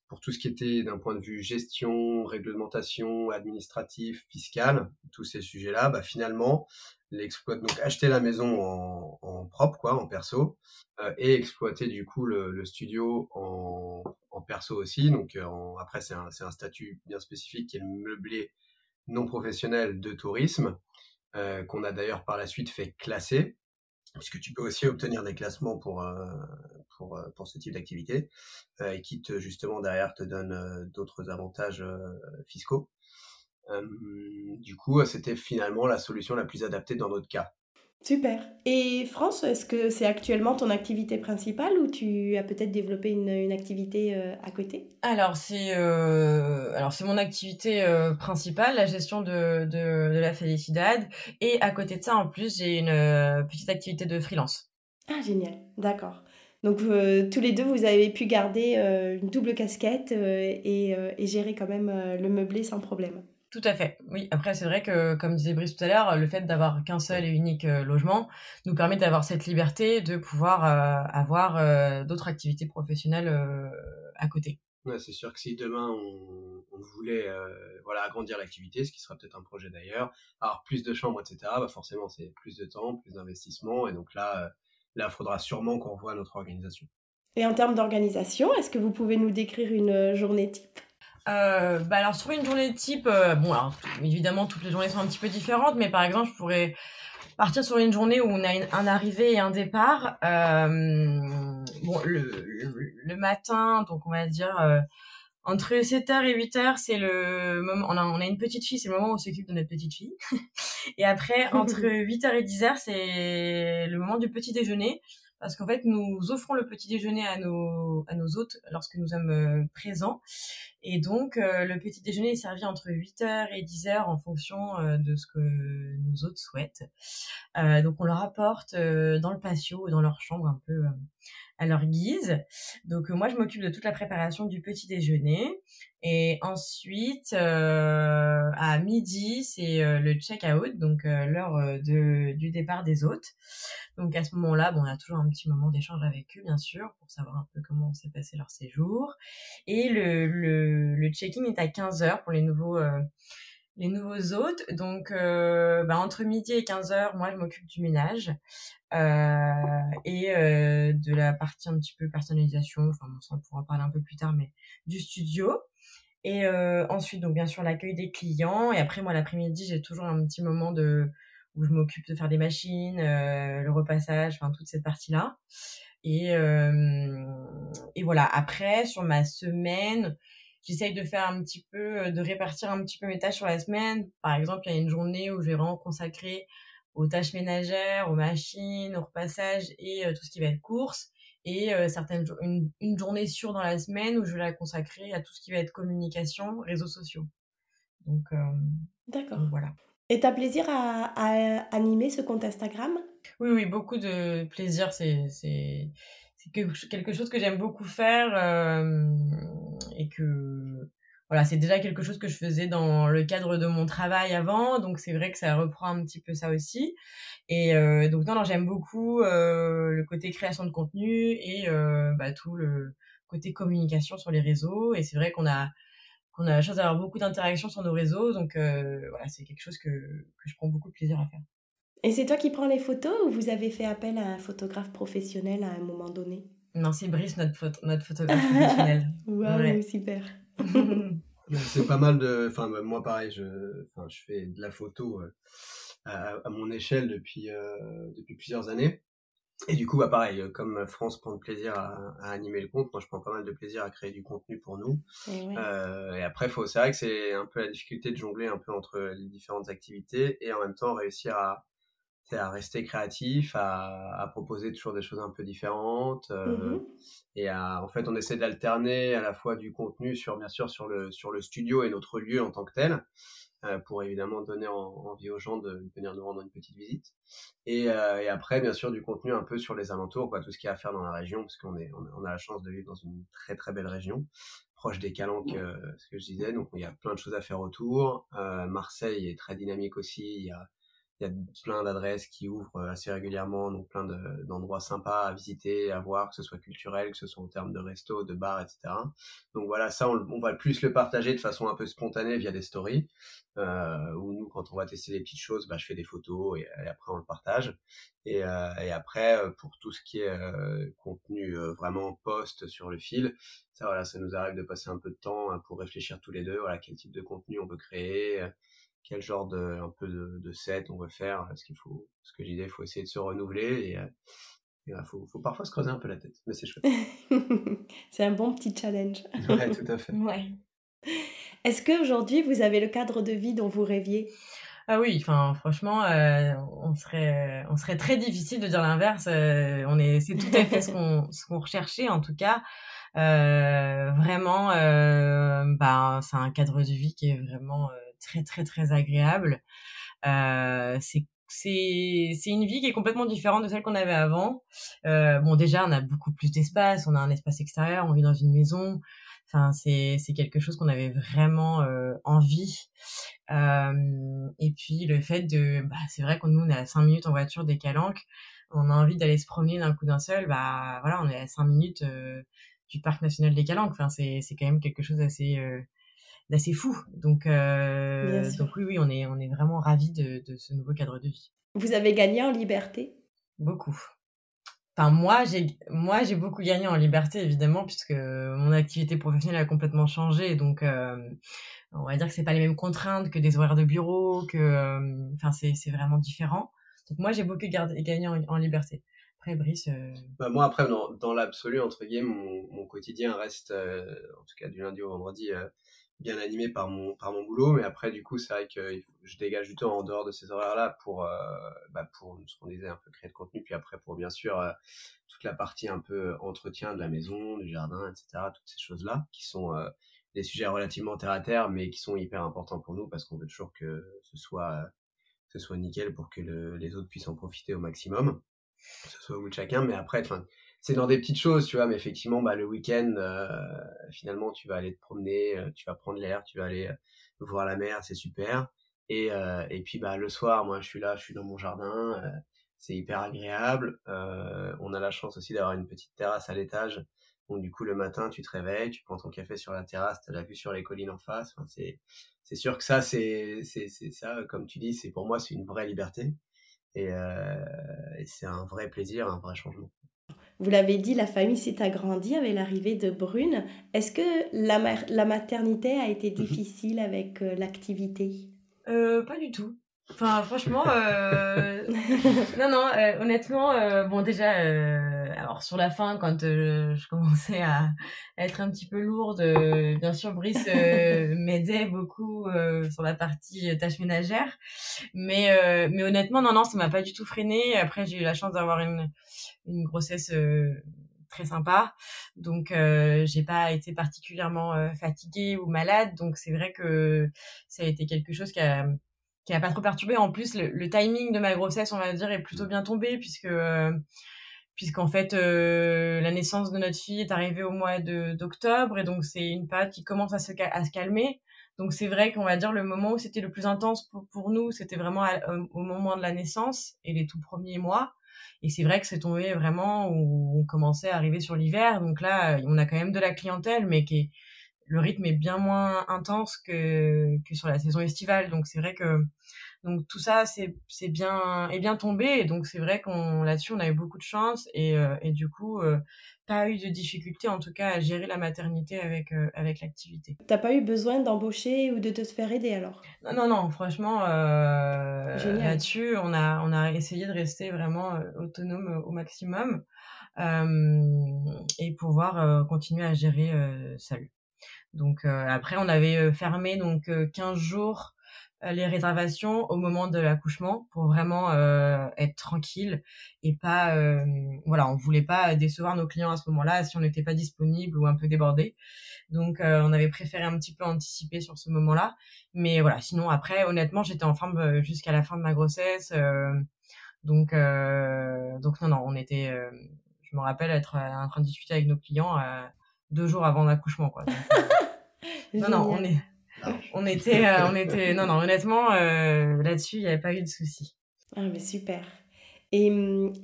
pour tout ce qui était d'un point de vue gestion, réglementation, administratif, fiscal, tous ces sujets-là, bah finalement, l'exploit donc acheter la maison en, en, propre, quoi, en perso, euh, et exploiter du coup le, studio en, en, perso aussi. Donc euh, après, c'est un, un, statut bien spécifique qui est le meublé non professionnel de tourisme, euh, qu'on a d'ailleurs par la suite fait classer puisque tu peux aussi obtenir des classements pour, euh, pour, euh, pour ce type d'activité, euh, et qui te, justement derrière te donne d'autres avantages fiscaux. du coup, c'était finalement la solution la plus adaptée dans notre cas. Super. Et France, est-ce que c'est actuellement ton activité principale ou tu as peut-être développé une, une activité euh, à côté? Alors c'est euh, alors c'est mon activité euh, principale, la gestion de, de, de, la Felicidad. Et à côté de ça, en plus, j'ai une euh, petite activité de freelance. Ah génial, d'accord. Donc euh, tous les deux, vous avez pu garder une double casquette et, et, gérer quand même le meublé sans problème. Tout à fait. Oui. Après, c'est vrai que, comme disait Brice tout à l'heure, le fait d'avoir qu'un seul et unique euh, logement nous permet d'avoir cette liberté de pouvoir euh, avoir euh, d'autres activités professionnelles à côté. Ouais, c'est sûr que si demain on, on voulait voilà agrandir l'activité, ce qui sera peut-être un projet d'ailleurs, avoir plus de chambres, etc. Bah forcément, c'est plus de temps, plus d'investissement, et donc là, là, il faudra sûrement qu'on revoie notre organisation. Et en termes d'organisation, est-ce que vous pouvez nous décrire une journée type? Euh, bah alors sur une journée type, euh, bon alors évidemment toutes les journées sont un petit peu différentes, mais par exemple je pourrais partir sur une journée où on a un arrivée et un départ. Euh, bon le, le, matin, donc on va dire entre 7h et 8h, c'est le moment on a on a une petite fille, c'est le moment où on s'occupe de notre petite fille. et après entre 8h et 10h, c'est le moment du petit déjeuner parce qu'en fait nous offrons le petit déjeuner à nos à nos hôtes lorsque nous sommes présents et donc euh, le petit déjeuner est servi entre 8h et 10h en fonction euh, de ce que nos hôtes souhaitent. donc on leur apporte dans le patio ou dans leur chambre un peu à leur guise. Donc moi je m'occupe de toute la préparation du petit déjeuner et ensuite à midi c'est le check-out donc l'heure du départ des hôtes. Donc à ce moment-là, bon, on a toujours un petit moment d'échange avec eux, bien sûr, pour savoir un peu comment s'est passé leur séjour. Et le, le, le check-in est à 15 heures pour les nouveaux, euh, les nouveaux hôtes. Donc euh, bah, entre midi et 15 heures, moi, je m'occupe du ménage euh, et de la partie un petit peu personnalisation. Enfin, on pourra en parler un peu plus tard, mais du studio. Et ensuite, donc bien sûr, l'accueil des clients. Et après, moi, l'après-midi, j'ai toujours un petit moment de où je m'occupe de faire des machines, le repassage, enfin toute cette partie-là. Et voilà. Après, sur ma semaine, j'essaye de faire un petit peu, de répartir un petit peu mes tâches sur la semaine. Par exemple, il y a une journée où je vais vraiment consacrer aux tâches ménagères, aux machines, au repassage et tout ce qui va être course. Et certaines une, une journée sûre dans la semaine où je vais la consacrer à tout ce qui va être communication, réseaux sociaux. Donc, D'accord. voilà. Et tu as plaisir à, à, animer ce compte Instagram? Oui, oui, beaucoup de plaisir. C'est, c'est, quelque chose que j'aime beaucoup faire et que voilà, c'est déjà quelque chose que je faisais dans le cadre de mon travail avant, donc c'est vrai que ça reprend un petit peu ça aussi. Et euh, donc non, non j'aime beaucoup euh, le côté création de contenu et euh, bah, tout le côté communication sur les réseaux. Et c'est vrai qu'on a qu'on a la chance d'avoir beaucoup d'interactions sur nos réseaux, donc voilà, c'est quelque chose que, que je prends beaucoup de plaisir à faire. Et c'est toi qui prends les photos ou vous avez fait appel à un photographe professionnel à un moment donné? Non, c'est Brice, notre, notre photographe professionnel. Waouh, super. c'est pas mal de. Enfin, bah, moi, pareil, je, enfin, je fais de la photo euh, à, mon échelle depuis, euh, depuis plusieurs années. Et du coup, bah, pareil, euh, comme France prend de plaisir à, animer le compte, moi, je prends pas mal de plaisir à créer du contenu pour nous. Et, et après, faut, c'est vrai que c'est un peu la difficulté de jongler un peu entre les différentes activités et en même temps réussir à, à rester créatif, à, à, proposer toujours des choses un peu différentes. Euh, mmh Et à, en fait, on essaie d'alterner à la fois du contenu sur, bien sûr, sur le, sur le studio et notre lieu en tant que tel, euh, pour évidemment donner envie aux gens de venir nous rendre une petite visite. Et, euh, et, après, bien sûr, du contenu un peu sur les alentours, quoi, tout ce qu'il y a à faire dans la région, parce qu'on est, on, a la chance de vivre dans une très très belle région proche des Calanques, ce que je disais. Donc, il y a plein de choses à faire autour. Marseille est très dynamique aussi. Il y a il y a plein d'adresses qui ouvrent euh, assez régulièrement, donc plein d'endroits sympas à visiter, à voir, que ce soit culturel, que ce soit en termes de resto, de bar, etc. Donc voilà, ça, on, va plus le partager de façon un peu spontanée via des stories, euh, où nous, quand on va tester des petites choses, bah, je fais des photos et, après on le partage. Et, euh, et, après, euh, pour tout ce qui est euh, contenu vraiment post sur le fil, ça, voilà, ça nous arrive de passer un peu de temps hein, pour réfléchir tous les deux, voilà, quel type de contenu on peut créer quel genre de un peu de, set on veut faire ce qu'il faut ce que je disais il faut essayer de se renouveler et il faut, faut, parfois se creuser un peu la tête mais c'est chouette c'est un bon petit challenge ouais tout à fait ouais. est-ce qu'aujourd'hui vous avez le cadre de vie dont vous rêviez? Ah oui, enfin franchement, euh, on serait, on serait très difficile de dire l'inverse. Euh, on est, c'est tout à fait ce qu'on, ce qu'on recherchait en tout cas. Euh, vraiment, bah, c'est un cadre de vie qui est vraiment très très très agréable. Euh, c'est c'est c'est une vie qui est complètement différente de celle qu'on avait avant. Euh, bon déjà on a beaucoup plus d'espace, on a un espace extérieur, on vit dans une maison. Enfin c'est c'est quelque chose qu'on avait vraiment euh, envie. Euh, et puis le fait de bah c'est vrai qu'on on est à 5 minutes en voiture des Calanques, on a envie d'aller se promener d'un coup d'un seul, bah voilà on est à 5 minutes euh, du parc national des Calanques. Enfin c'est c'est quand même quelque chose d'assez euh, d'assez fou. Donc, euh, donc oui, oui, on est, on est vraiment ravis de, de, ce nouveau cadre de vie. Vous avez gagné en liberté? Beaucoup. Enfin, moi, j'ai, moi, j'ai beaucoup gagné en liberté, évidemment, puisque mon activité professionnelle a complètement changé. Donc, euh, on va dire que c'est pas les mêmes contraintes que des horaires de bureau, que, euh, enfin, c'est, c'est vraiment différent. Donc, moi, j'ai beaucoup gagné en, en liberté. Après, Brice. Euh, bah, moi, après, dans, dans l'absolu, entre guillemets, mon, mon quotidien reste, en tout cas du lundi au vendredi, bien animé par mon par mon boulot mais après du coup c'est vrai que je dégage du temps en dehors de ces horaires là pour euh, bah, pour ce qu'on disait un peu créer de contenu puis après pour bien sûr euh, toute la partie un peu entretien de la maison du jardin etc toutes ces choses là qui sont euh, des sujets relativement terre à terre mais qui sont hyper importants pour nous parce qu'on veut toujours que ce soit ce soit nickel pour que les autres puissent en profiter au maximum que ce soit au bout de chacun mais après enfin c'est dans des petites choses, tu vois, mais effectivement, bah, le week-end, euh, finalement, tu vas aller te promener, euh, tu vas prendre l'air, tu vas aller euh, voir la mer, c'est super. Et, et puis, bah, le soir, moi, je suis là, je suis dans mon jardin, c'est hyper agréable. on a la chance aussi d'avoir une petite terrasse à l'étage. Donc, du coup, le matin, tu te réveilles, tu prends ton café sur la terrasse, tu as la vue sur les collines en face. Enfin, c'est, c'est sûr que ça, c'est, c'est, c'est ça, comme tu dis, c'est pour moi, c'est une vraie liberté. Et, et c'est un vrai plaisir, un vrai changement. Vous l'avez dit, la famille s'est agrandie avec l'arrivée de Brune. Est-ce que la, la, maternité a été mhm. difficile avec euh, l'activité? Euh, Pas du tout. Enfin, franchement, euh... non, non, euh, honnêtement, bon, déjà, alors sur la fin, quand je commençais à, être un petit peu lourde, bien sûr Brice m'aidait beaucoup sur la partie tâches ménagères, mais mais honnêtement non non ça m'a pas du tout freiné. Après j'ai eu la chance d'avoir une une grossesse très sympa. Donc euh, j'ai pas été particulièrement euh, fatiguée ou malade. Donc c'est vrai que ça a été quelque chose qui a pas trop perturbé. En plus le, timing de ma grossesse, on va dire, est plutôt bien tombé puisque euh, puisqu'en fait euh, la naissance de notre fille est arrivée au mois d'octobre et donc c'est une période qui commence à se calmer. Donc c'est vrai qu'on va dire le moment où c'était le plus intense pour, nous, c'était vraiment au moment de la naissance et les tout premiers mois. Et c'est vrai que c'est tombé vraiment où on commençait à arriver sur l'hiver. Donc là, on a quand même de la clientèle, mais qui est, le rythme est bien moins intense que, que sur la saison estivale. Donc c'est vrai que donc tout ça c'est bien est bien tombé et donc c'est vrai qu'on là-dessus on a eu beaucoup de chance et euh, et du coup euh, pas eu de difficulté en tout cas à gérer la maternité avec euh, avec l'activité. T'as pas eu besoin d'embaucher ou de te faire aider alors? Non non non franchement là-dessus on a on a essayé de rester vraiment autonome au maximum et pouvoir continuer à gérer seul. Donc après on avait fermé donc 15 jours les réservations au moment de l'accouchement pour vraiment euh, être tranquille et pas euh, voilà on voulait pas décevoir nos clients à ce moment-là si on n'était pas disponible ou un peu débordé donc on avait préféré un petit peu anticiper sur ce moment-là. Mais voilà sinon après honnêtement j'étais en forme jusqu'à la fin de ma grossesse donc donc non non on était je me rappelle être en train de discuter avec nos clients deux jours avant l'accouchement quoi. Non non on est on était, euh, on était, non, non, honnêtement, euh, là-dessus, il n'y avait pas eu de souci. Ah, mais super. Et,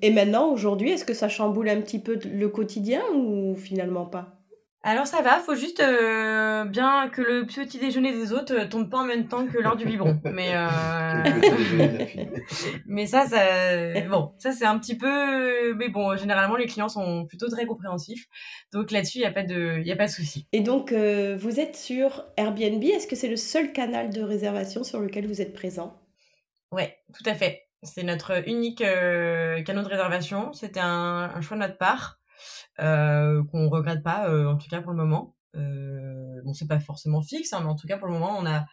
et maintenant, aujourd'hui, est-ce que ça chamboule un petit peu le quotidien ou finalement pas? Alors ça va, faut juste euh, bien que le petit déjeuner des autres euh, tombe pas en même temps que l'heure du biberon. Mais euh... mais ça, ça bon, ça c'est un petit peu. Mais bon, généralement les clients sont plutôt très compréhensifs, donc là-dessus il y a pas de, il y a pas de souci. Et donc euh, vous êtes sur Airbnb. Est-ce que c'est le seul canal de réservation sur lequel vous êt présent? Ouais, tout à fait. C'est notre unique canal de réservation. C'était un, un choix de notre part euh, qu'on regrette pas, euh, en tout cas pour le moment. Euh, bon, c'est pas forcément fixe, hein, mais en tout cas pour le moment, on n'a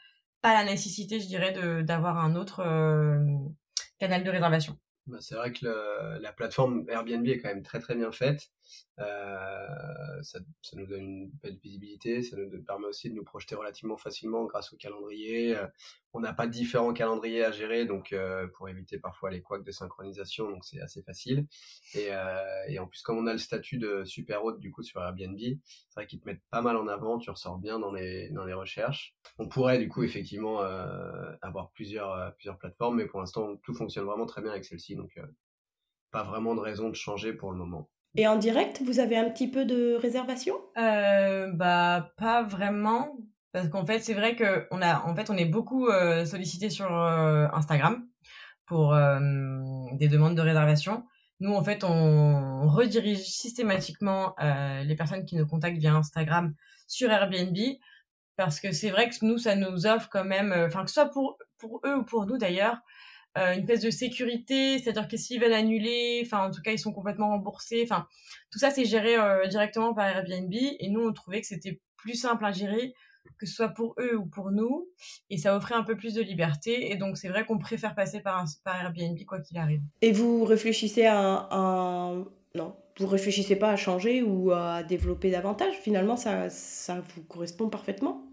pas la nécessité, je dirais, d'avoir un autre canal de réservation. Bah, c'est vrai que la plateforme Airbnb est quand même très très bien faite. Euh, ça, nous donne une belle visibilité, ça nous permet aussi de nous projeter relativement facilement grâce au calendrier. Euh, on n'a pas différents calendriers à gérer, donc euh, pour éviter parfois les couacs de synchronisation, donc c'est assez facile. Et, et, en plus, comme on a le statut de super hôte du coup sur Airbnb, c'est vrai qu'ils te mettent pas mal en avant, tu ressors bien dans les dans les recherches. On pourrait du coup effectivement avoir plusieurs plusieurs plateformes, mais pour l'instant tout fonctionne vraiment très bien avec celle-ci, donc pas vraiment de raison de changer pour le moment. Et en direct, vous avez un petit peu de réservation? Euh, Bah pas vraiment, parce qu'en fait c'est vrai que on a, en fait on est beaucoup euh, sollicité sur euh, Instagram pour des demandes de réservation. Nous en fait on redirige systématiquement les personnes qui nous contactent via Instagram sur Airbnb parce que c'est vrai que nous ça nous offre quand même, enfin que ce soit pour pour eux ou pour nous d'ailleurs, euh, une pièce de sécurité, c'est-à-dire que s'ils veulent annuler, enfin en tout cas ils sont complètement remboursés, enfin tout ça c'est géré euh, directement par Airbnb. Et nous on trouvait que c'était plus simple à gérer que ce soit pour eux ou pour nous. Et ça offrait un peu plus de liberté. Et donc c'est vrai qu'on préfère passer par, par Airbnb quoi qu'il arrive. Et vous réfléchissez à, un... non, vous réfléchissez pas à changer ou à développer davantage? Finalement ça ça vous correspond parfaitement?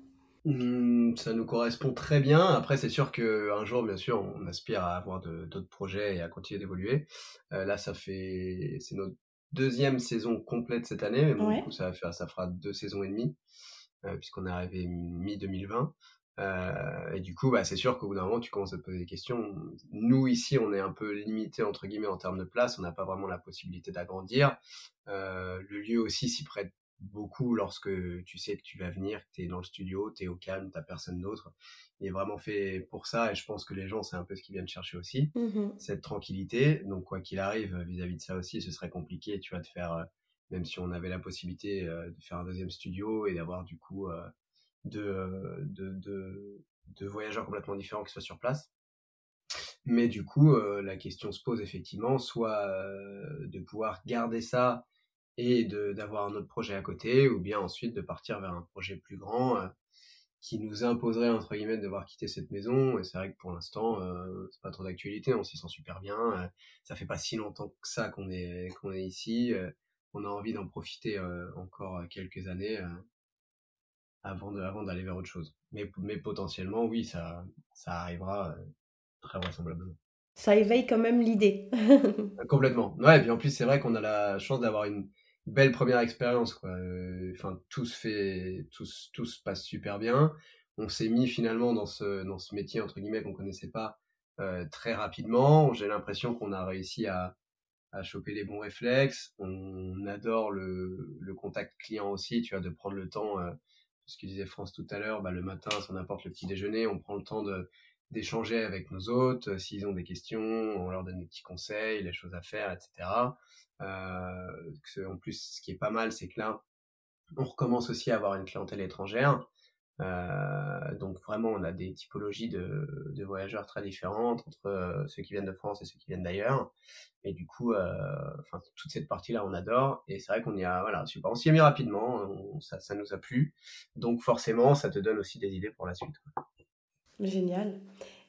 Mmh, ça nous correspond très bien. Après, c'est sûr qu'un jour, bien sûr, on aspire à avoir d'autres projets et à continuer d'évoluer. Euh, là, ça fait, c'est notre deuxième saison complète cette année, mais bon, du coup, ça va faire, ça fera deux saisons et demie, euh, puisqu'on est arrivé mi-2020. Euh, et du coup, bah, c'est sûr qu'au bout d'un moment, tu commences à te poser des questions. Nous, ici, on est un peu limité, entre guillemets, en termes de place. On n'a pas vraiment la possibilité d'agrandir. Euh, le lieu aussi s'y prête beaucoup lorsque tu sais que tu vas venir, que tu es dans le studio, tu es au calme, tu personne d'autre. Il est vraiment fait pour ça et je pense que les gens, c'est un peu ce qu'ils viennent chercher aussi, mmh cette tranquillité. Donc quoi qu'il arrive vis-à-vis de ça aussi, ce serait compliqué, tu vas te faire, euh, même si on avait la possibilité euh, de faire un deuxième studio et d'avoir du coup euh, deux, de, de, de voyageurs complètement différents qui soient sur place. Mais du coup, la question se pose effectivement, soit de pouvoir garder ça et d'avoir un autre projet à côté, ou bien ensuite de partir vers un projet plus grand qui nous imposerait entre guillemets de devoir quitter cette maison. Et c'est vrai que pour l'instant, c'est pas trop d'actualité, on s'y sent super bien. ça fait pas si longtemps que ça qu'on est qu'on est ici. on a envie d'en profiter encore quelques années avant de avant d'aller vers autre chose. Mais mais potentiellement, oui, ça ça arrivera très vraisemblablement. Ça éveille quand même l'idée. Complètement. Ouais, et puis en plus, c'est vrai qu'on a la chance d'avoir une belle première expérience, quoi. Enfin, tout se fait, tout, tout se passe super bien. On s'est mis finalement dans ce, dans ce métier, entre guillemets, qu'on connaissait pas très rapidement. J'ai l'impression qu'on a réussi à, à choper les bons réflexes. On adore le, le contact client aussi, tu vois, de prendre le temps, ce que disait France tout à l'heure, bah, le matin, si on apporte le petit déjeuner, on prend le temps de, d'échanger avec nos hôtes, euh, s'ils ont des questions, on leur donne des petits conseils, les choses à faire, etc. Euh, en plus, ce qui est pas mal, c'est que là, on recommence aussi à avoir une clientèle étrangère. Euh, donc vraiment, on a des typologies de, voyageurs très différentes entre euh, ceux qui viennent de France et ceux qui viennent d'ailleurs. Et du coup, enfin toute cette partie-là, on adore. Et c'est vrai qu'on y a, voilà, super. On s'y est mis rapidement, ça, ça nous a plu. Donc forcément, ça te donne aussi des idées pour la suite. Génial.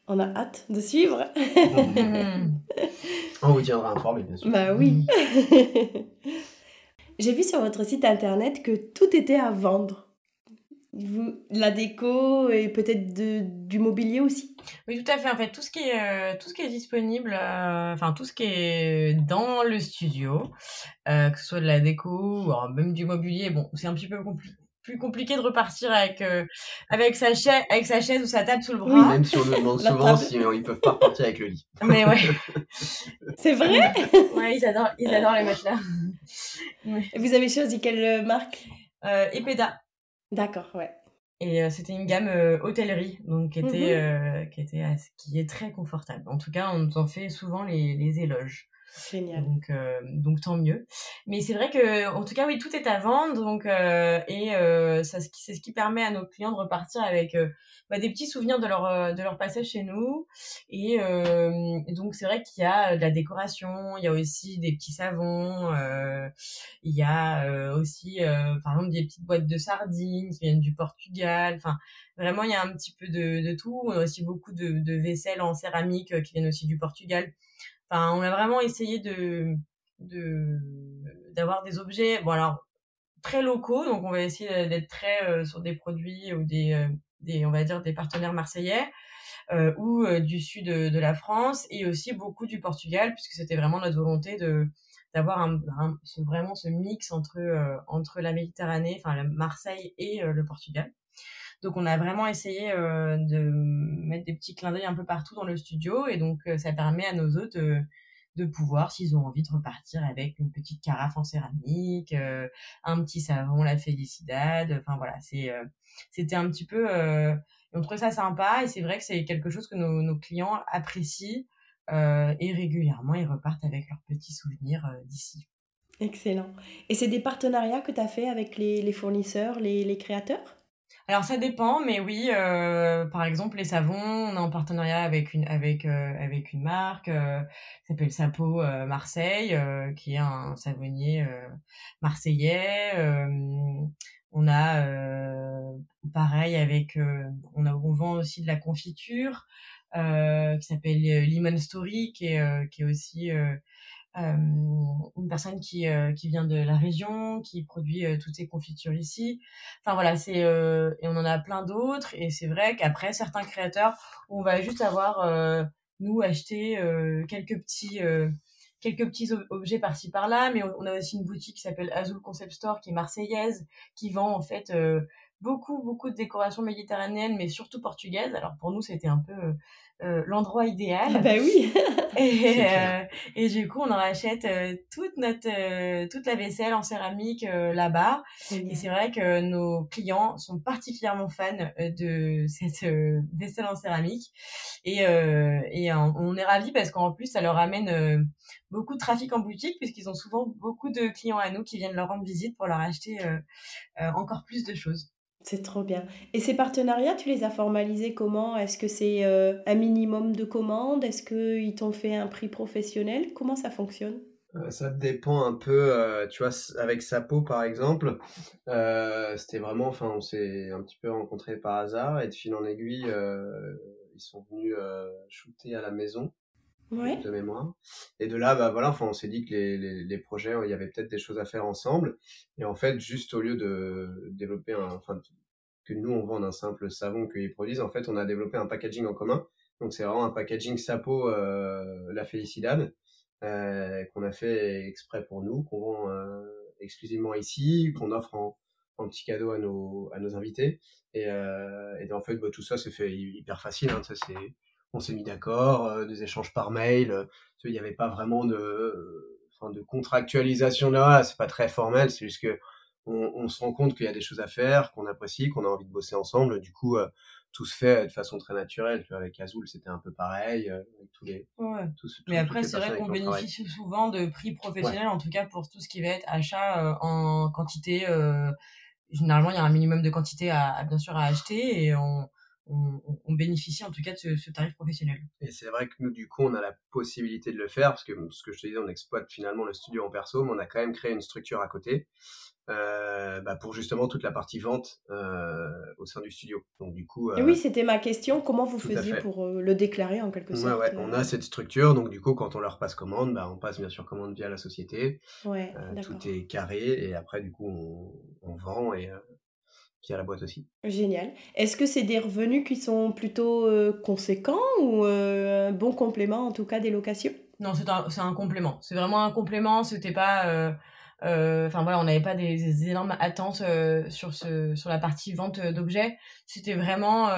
On a hâte de suivre. On vous tiendra informé, bien sûr. Bah oui. J'ai vu sur votre site internet que tout était à vendre. Vous, la déco et peut-être du mobilier aussi. Oui, tout à fait. En fait, tout ce qui est, euh, tout ce qui est disponible, euh, enfin tout ce qui est dans le studio, euh, que ce soit de la déco ou même du mobilier, bon, c'est un petit peu compliqué plus compliqué de repartir avec euh, avec sa chaise avec sa chaise ou sa table sous le bras. même si on nous demande souvent si euh, ils peuvent pas repartir avec le lit. Mais ouais. C'est vrai? Ouais, ils adorent ils adorent les matelas. Vous avez choisi quelle euh, marque? Euh, Epeda. D'accord, ouais. Et c'était une gamme hôtellerie, donc qui était, mhm. qui était qui est très confortable. En tout cas, on nous en fait souvent les, les éloges. Génial. Donc, euh, donc tant mieux. Mais c'est vrai que, en tout cas, oui, tout est à vendre. Donc, euh, et euh, c'est ce qui permet à nos clients de repartir avec bah, des petits souvenirs de leur, de leur passage chez nous. Et donc, c'est vrai qu'il y a de la décoration, il y a aussi des petits savons, il y a aussi, par exemple, des petites boîtes de sardines qui viennent du Portugal. Enfin, vraiment, il y a un petit peu de, de tout. On a aussi beaucoup de, de vaisselle en céramique qui viennent aussi du Portugal. Enfin, on a vraiment essayé de d'avoir des objets, bon alors très locaux, donc on va essayer d'être très euh, sur des produits ou des euh, des on va dire des partenaires marseillais euh, ou du sud de, la France et aussi beaucoup du Portugal puisque c'était vraiment notre volonté de d'avoir vraiment ce mix entre entre la Méditerranée, enfin Marseille et le Portugal. Donc on a vraiment essayé euh, de mettre des petits clins d'œil un peu partout dans le studio et donc euh, ça permet à nos hôtes euh, de pouvoir, s'ils ont envie de repartir avec une petite carafe en céramique, un petit savon, la Felicidad. Enfin voilà, c'est c'était un petit peu. on trouvait ça sympa et c'est vrai que c'est quelque chose que nos, clients apprécient et régulièrement ils repartent avec leurs petits souvenirs d'ici. Excellent. Et c'est des partenariats que tu as fait avec les, fournisseurs, les créateurs? Alors ça dépend, mais oui, euh, par exemple les savons, on est en partenariat avec une avec euh, avec une marque euh, s'appelle Sapo euh, Marseille, euh, qui est un savonnier marseillais. on a pareil avec on a on vend aussi de la confiture qui s'appelle Lemon Story, qui est qui est aussi euh, une personne qui, euh, qui vient de la région, qui produit euh, toutes ces confitures ici. Enfin voilà, c'est et on en a plein d'autres. Et c'est vrai qu'après certains créateurs, on va juste avoir nous acheter quelques petits quelques petits objets par-ci par-là, mais on a aussi une boutique qui s'appelle Azul Concept Store qui est marseillaise, qui vend en fait beaucoup beaucoup de décorations méditerranéennes, mais surtout portugaises. Alors pour nous, c'était un peu euh, l'endroit idéal. Ah bah oui. et, euh, et du coup, on en rachète euh, toute notre toute la vaisselle en céramique là-bas. Et c'est vrai que nos clients sont particulièrement fans de cette vaisselle en céramique. Et, et on est ravis parce qu'en plus, ça leur amène beaucoup de trafic en boutique puisqu'ils ont souvent beaucoup de clients à nous qui viennent leur rendre visite pour leur acheter encore plus de choses. C'est trop bien. Et ces partenariats, tu les as formalisés comment? Est-ce que c'est euh, un minimum de commandes? Est-ce qu'ils t'ont fait un prix professionnel? Comment ça fonctionne? Euh, ça dépend un peu, euh, tu vois, avec Sapo par exemple, c'était vraiment, enfin, on s'est un petit peu rencontrés par hasard et de fil en aiguille, ils sont venus shooter à la maison. De mémoire. Et de là, bah voilà, enfin, on s'est dit que les, les, les projets, il y avait peut-être des choses à faire ensemble. Et en fait, juste au lieu de développer un, enfin, que nous on vende un simple savon qu'ils produisent, en fait, on a développé un packaging en commun. Donc c'est vraiment un packaging Sapo euh, La Félicidade euh, qu'on a fait exprès pour nous, qu'on vend euh, exclusivement ici, qu'on offre en, petit cadeau à nos à nos invités. Et, euh, et en fait, bah, tout ça c'est fait hyper facile. Hein, ça c'est on s'est mis d'accord, des échanges par mail. Il n'y avait pas vraiment de, enfin, de contractualisation là. C'est pas très formel. C'est juste que on, on se rend compte qu'il y a des choses à faire, qu'on apprécie, qu'on a envie de bosser ensemble. Du coup, euh, tout se fait de façon très naturelle. avec Azul, c'était un peu pareil. avec tous les, ouais. Mais après, c'est vrai qu'on bénéficie souvent de prix professionnels, en tout cas pour tout ce qui va être achat en quantité. généralement, il y a un minimum de quantité à, à, bien sûr à acheter et on on, bénéficie en tout cas de ce, tarif professionnel. Et c'est vrai que nous, du coup, on a la possibilité de le faire parce que ce que je te disais, on exploite finalement le studio en perso, mais on a quand même créé une structure à côté euh, bah, pour justement toute la partie vente euh, au sein du studio. Donc du coup. Et oui, euh, c'était ma question. Comment vous faisiez pour le déclarer en quelque sorte ouais, On a cette structure, donc du coup, quand on leur passe commande, bah, on passe bien sûr commande via la société. Ouais, tout est carré et après, du coup, on, on vend et qui a la boîte aussi. Génial. Est-ce que c'est des revenus qui sont plutôt euh, conséquents ou euh, un bon complément en tout cas des locations? Non, c'est un, un, complément. C'est vraiment un complément. C'était pas. Euh, enfin voilà, on n'avait pas des, énormes attentes sur, ce, sur la partie vente d'objets. C'était vraiment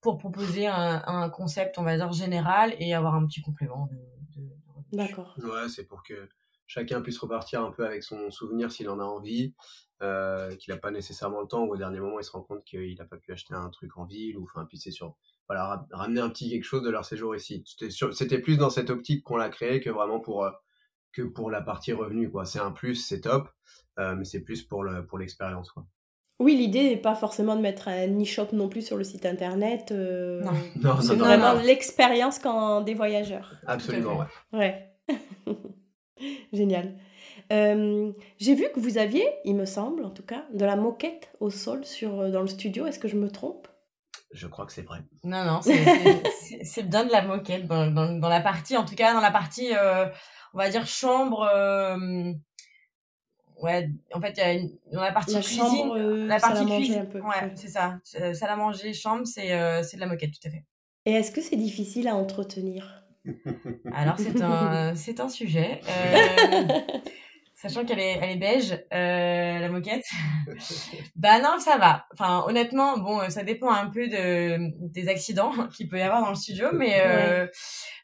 pour proposer un, un, concept, on va dire, général et avoir un petit complément de D'accord. Ouais, c'est pour que chacun puisse repartir un peu avec son souvenir s'il en a envie, euh, qu'il n'a pas nécessairement le temps ou au dernier moment il se rend compte qu'il n'a pas pu acheter un truc en ville ou enfin puis c'est sur voilà ramener un petit quelque chose de leur séjour ici. C'était plus dans cette optique qu'on l'a créé que vraiment pour euh, que pour la partie revenu quoi. C'est un plus, c'est top, euh, mais c'est plus pour le pour l'expérience quoi. Oui, l'idée n'est pas forcément de mettre un e-shop non plus sur le site internet. Euh, non, non, c'est vraiment l'expérience quand des voyageurs. Absolument, ouais. Ouais. Génial. Euh, j'ai vu que vous aviez, il me semble en tout cas, de la moquette au sol sur, euh, dans le studio. Est-ce que je me trompe? Je crois que c'est vrai. Non, non, c'est bien de la moquette dans, dans, la partie, en tout cas dans la partie, euh, on va dire chambre. ouais, en fait, il y a une, dans la partie cuisine, chambre, la partie cuisine, un peu. Ouais, c'est ça. Salle à manger, chambre, c'est de la moquette, tout à fait. Et est-ce que c'est difficile à entretenir? Alors c'est un, c'est un sujet. Euh, sachant qu'elle est, elle est beige, euh, la moquette. bah non, ça va. Enfin, honnêtement, bon, ça dépend un peu de, des accidents qu'il peut y avoir dans le studio, mais euh,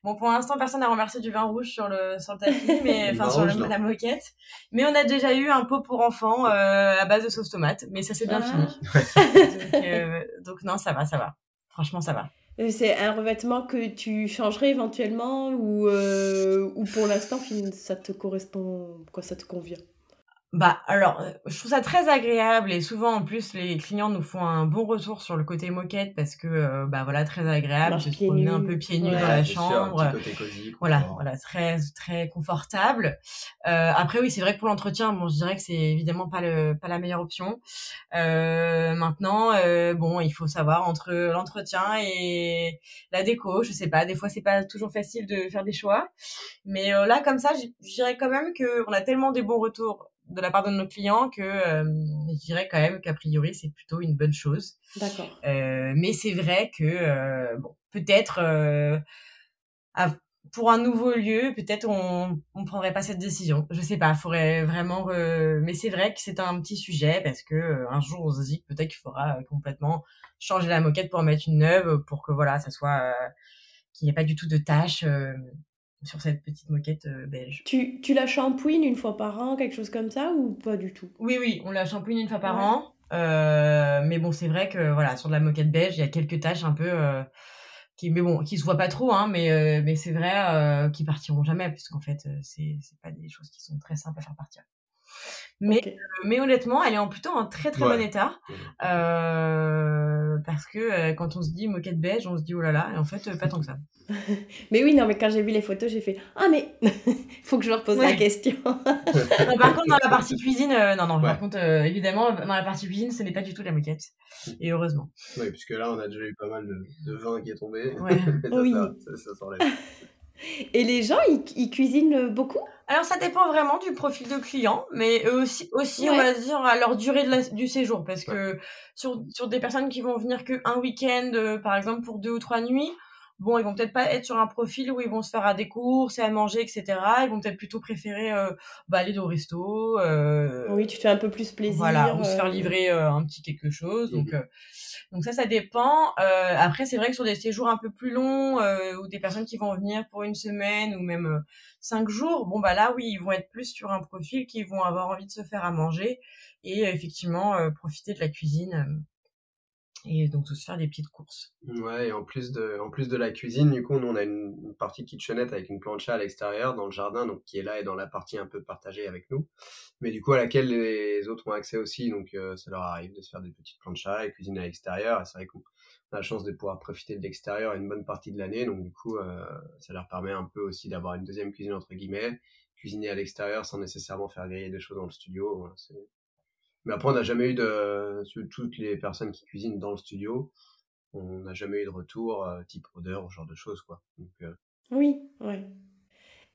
bon, pour l'instant, personne n'a renversé du vin rouge sur le, sur le tapis, mais enfin sur la moquette. Mais on a déjà eu un pot pour enfants à base de sauce tomate, mais ça s'est bien ah. fini. donc, donc non, ça va, ça va. Franchement, ça va. Euh, c'est un revêtement que tu changerais éventuellement ou, euh, ou pour l'instant ça te correspond, quoi, ça te convient? Bah alors, euh, je trouve ça très agréable et souvent en plus les clients nous font un bon retour sur le côté moquette parce que euh, bah voilà très agréable de se promener un peu pieds nus dans la chambre. voilà, voilà très très confortable. Euh, après oui c'est vrai que pour l'entretien bon je dirais que c'est évidemment pas le pas la meilleure option. Euh, maintenant euh, bon il faut savoir entre l'entretien et la déco je sais pas des fois c'est pas toujours facile de faire des choix mais là comme ça je dirais quand même que on a tellement des bons retours de la part de nos clients que euh, je dirais quand même qu'a priori c'est plutôt une bonne chose. D'accord. Euh, mais c'est vrai que euh, bon, peut-être euh, pour un nouveau lieu, peut-être on on prendrait pas cette décision. Je sais pas, faudrait vraiment. Mais c'est vrai que c'est un petit sujet parce que un jour on se dit que peut-être qu'il faudra complètement changer la moquette pour en mettre une neuve pour que voilà ça soit qu'il n'y ait pas du tout de tâches sur cette petite moquette euh, belge. Tu, tu la shampouines une fois par an, quelque chose comme ça, ou pas du tout? Oui, oui, on la shampouine une fois par an. Euh, mais bon, c'est vrai que voilà, sur de la moquette belge, il y a quelques taches un peu euh, qui, mais bon, qui se voient pas trop, hein, mais mais c'est vrai, qui partiront jamais, puisqu'en fait, c'est c'est pas des choses qui sont très simples à faire partir. Mais, mais honnêtement, elle est en plutôt en très très bon état. Euh, parce que euh, quand on se dit moquette beige, on se dit oh là là, et en fait, euh, pas tant que ça. mais oui, non, mais quand j'ai vu les photos, j'ai fait Ah, mais faut que je leur pose la question. par contre, dans la partie cuisine, non, non, par contre, évidemment, dans la partie cuisine, ce n'est pas du tout la moquette. Et heureusement. Oui, puisque là, on a déjà eu pas mal de, vin qui est tombé. oui. Ça, ça, et les gens, ils cuisinent beaucoup? Alors ça dépend vraiment du profil de client, mais aussi, aussi on va dire à leur durée de du séjour, parce que sur, sur des personnes qui vont venir que un week-end, euh, par exemple pour deux ou trois nuits, bon ils vont peut-être pas être sur un profil où ils vont se faire à des courses et à manger, etc. Ils vont peut-être plutôt préférer euh, bah, aller au resto. Euh, oui, tu fais un peu plus plaisir. Voilà, ou se faire livrer un petit quelque chose. Donc mmh donc ça, ça dépend. après, c'est vrai que sur des séjours un peu plus longs, ou des personnes qui vont venir pour une semaine ou même cinq jours, bon bah là oui, ils vont être plus sur un profil qui vont avoir envie de se faire à manger et euh, effectivement euh, profiter de la cuisine euh, et donc se faire des petites courses. Ouais, et en plus de, en plus de la cuisine, du coup, nous on a une, partie kitchenette avec une plancha à l'extérieur dans le jardin, donc qui est là et dans la partie un peu partagée avec nous, mais du coup à laquelle les autres ont accès aussi, donc ça leur arrive de se faire des petites planchas et cuisiner à l'extérieur. Et c'est vrai qu'on a la chance de pouvoir profiter de l'extérieur une bonne partie de l'année. Donc du coup, euh, ça leur permet un peu aussi d'avoir une deuxième cuisine entre guillemets, cuisiner à l'extérieur sans nécessairement faire griller des choses dans le studio. Mais après, on n'a jamais eu de toutes les personnes qui cuisinent dans le studio, on n'a jamais eu de retour euh, type odeur genre de choses quoi. Euh, Oui, oui.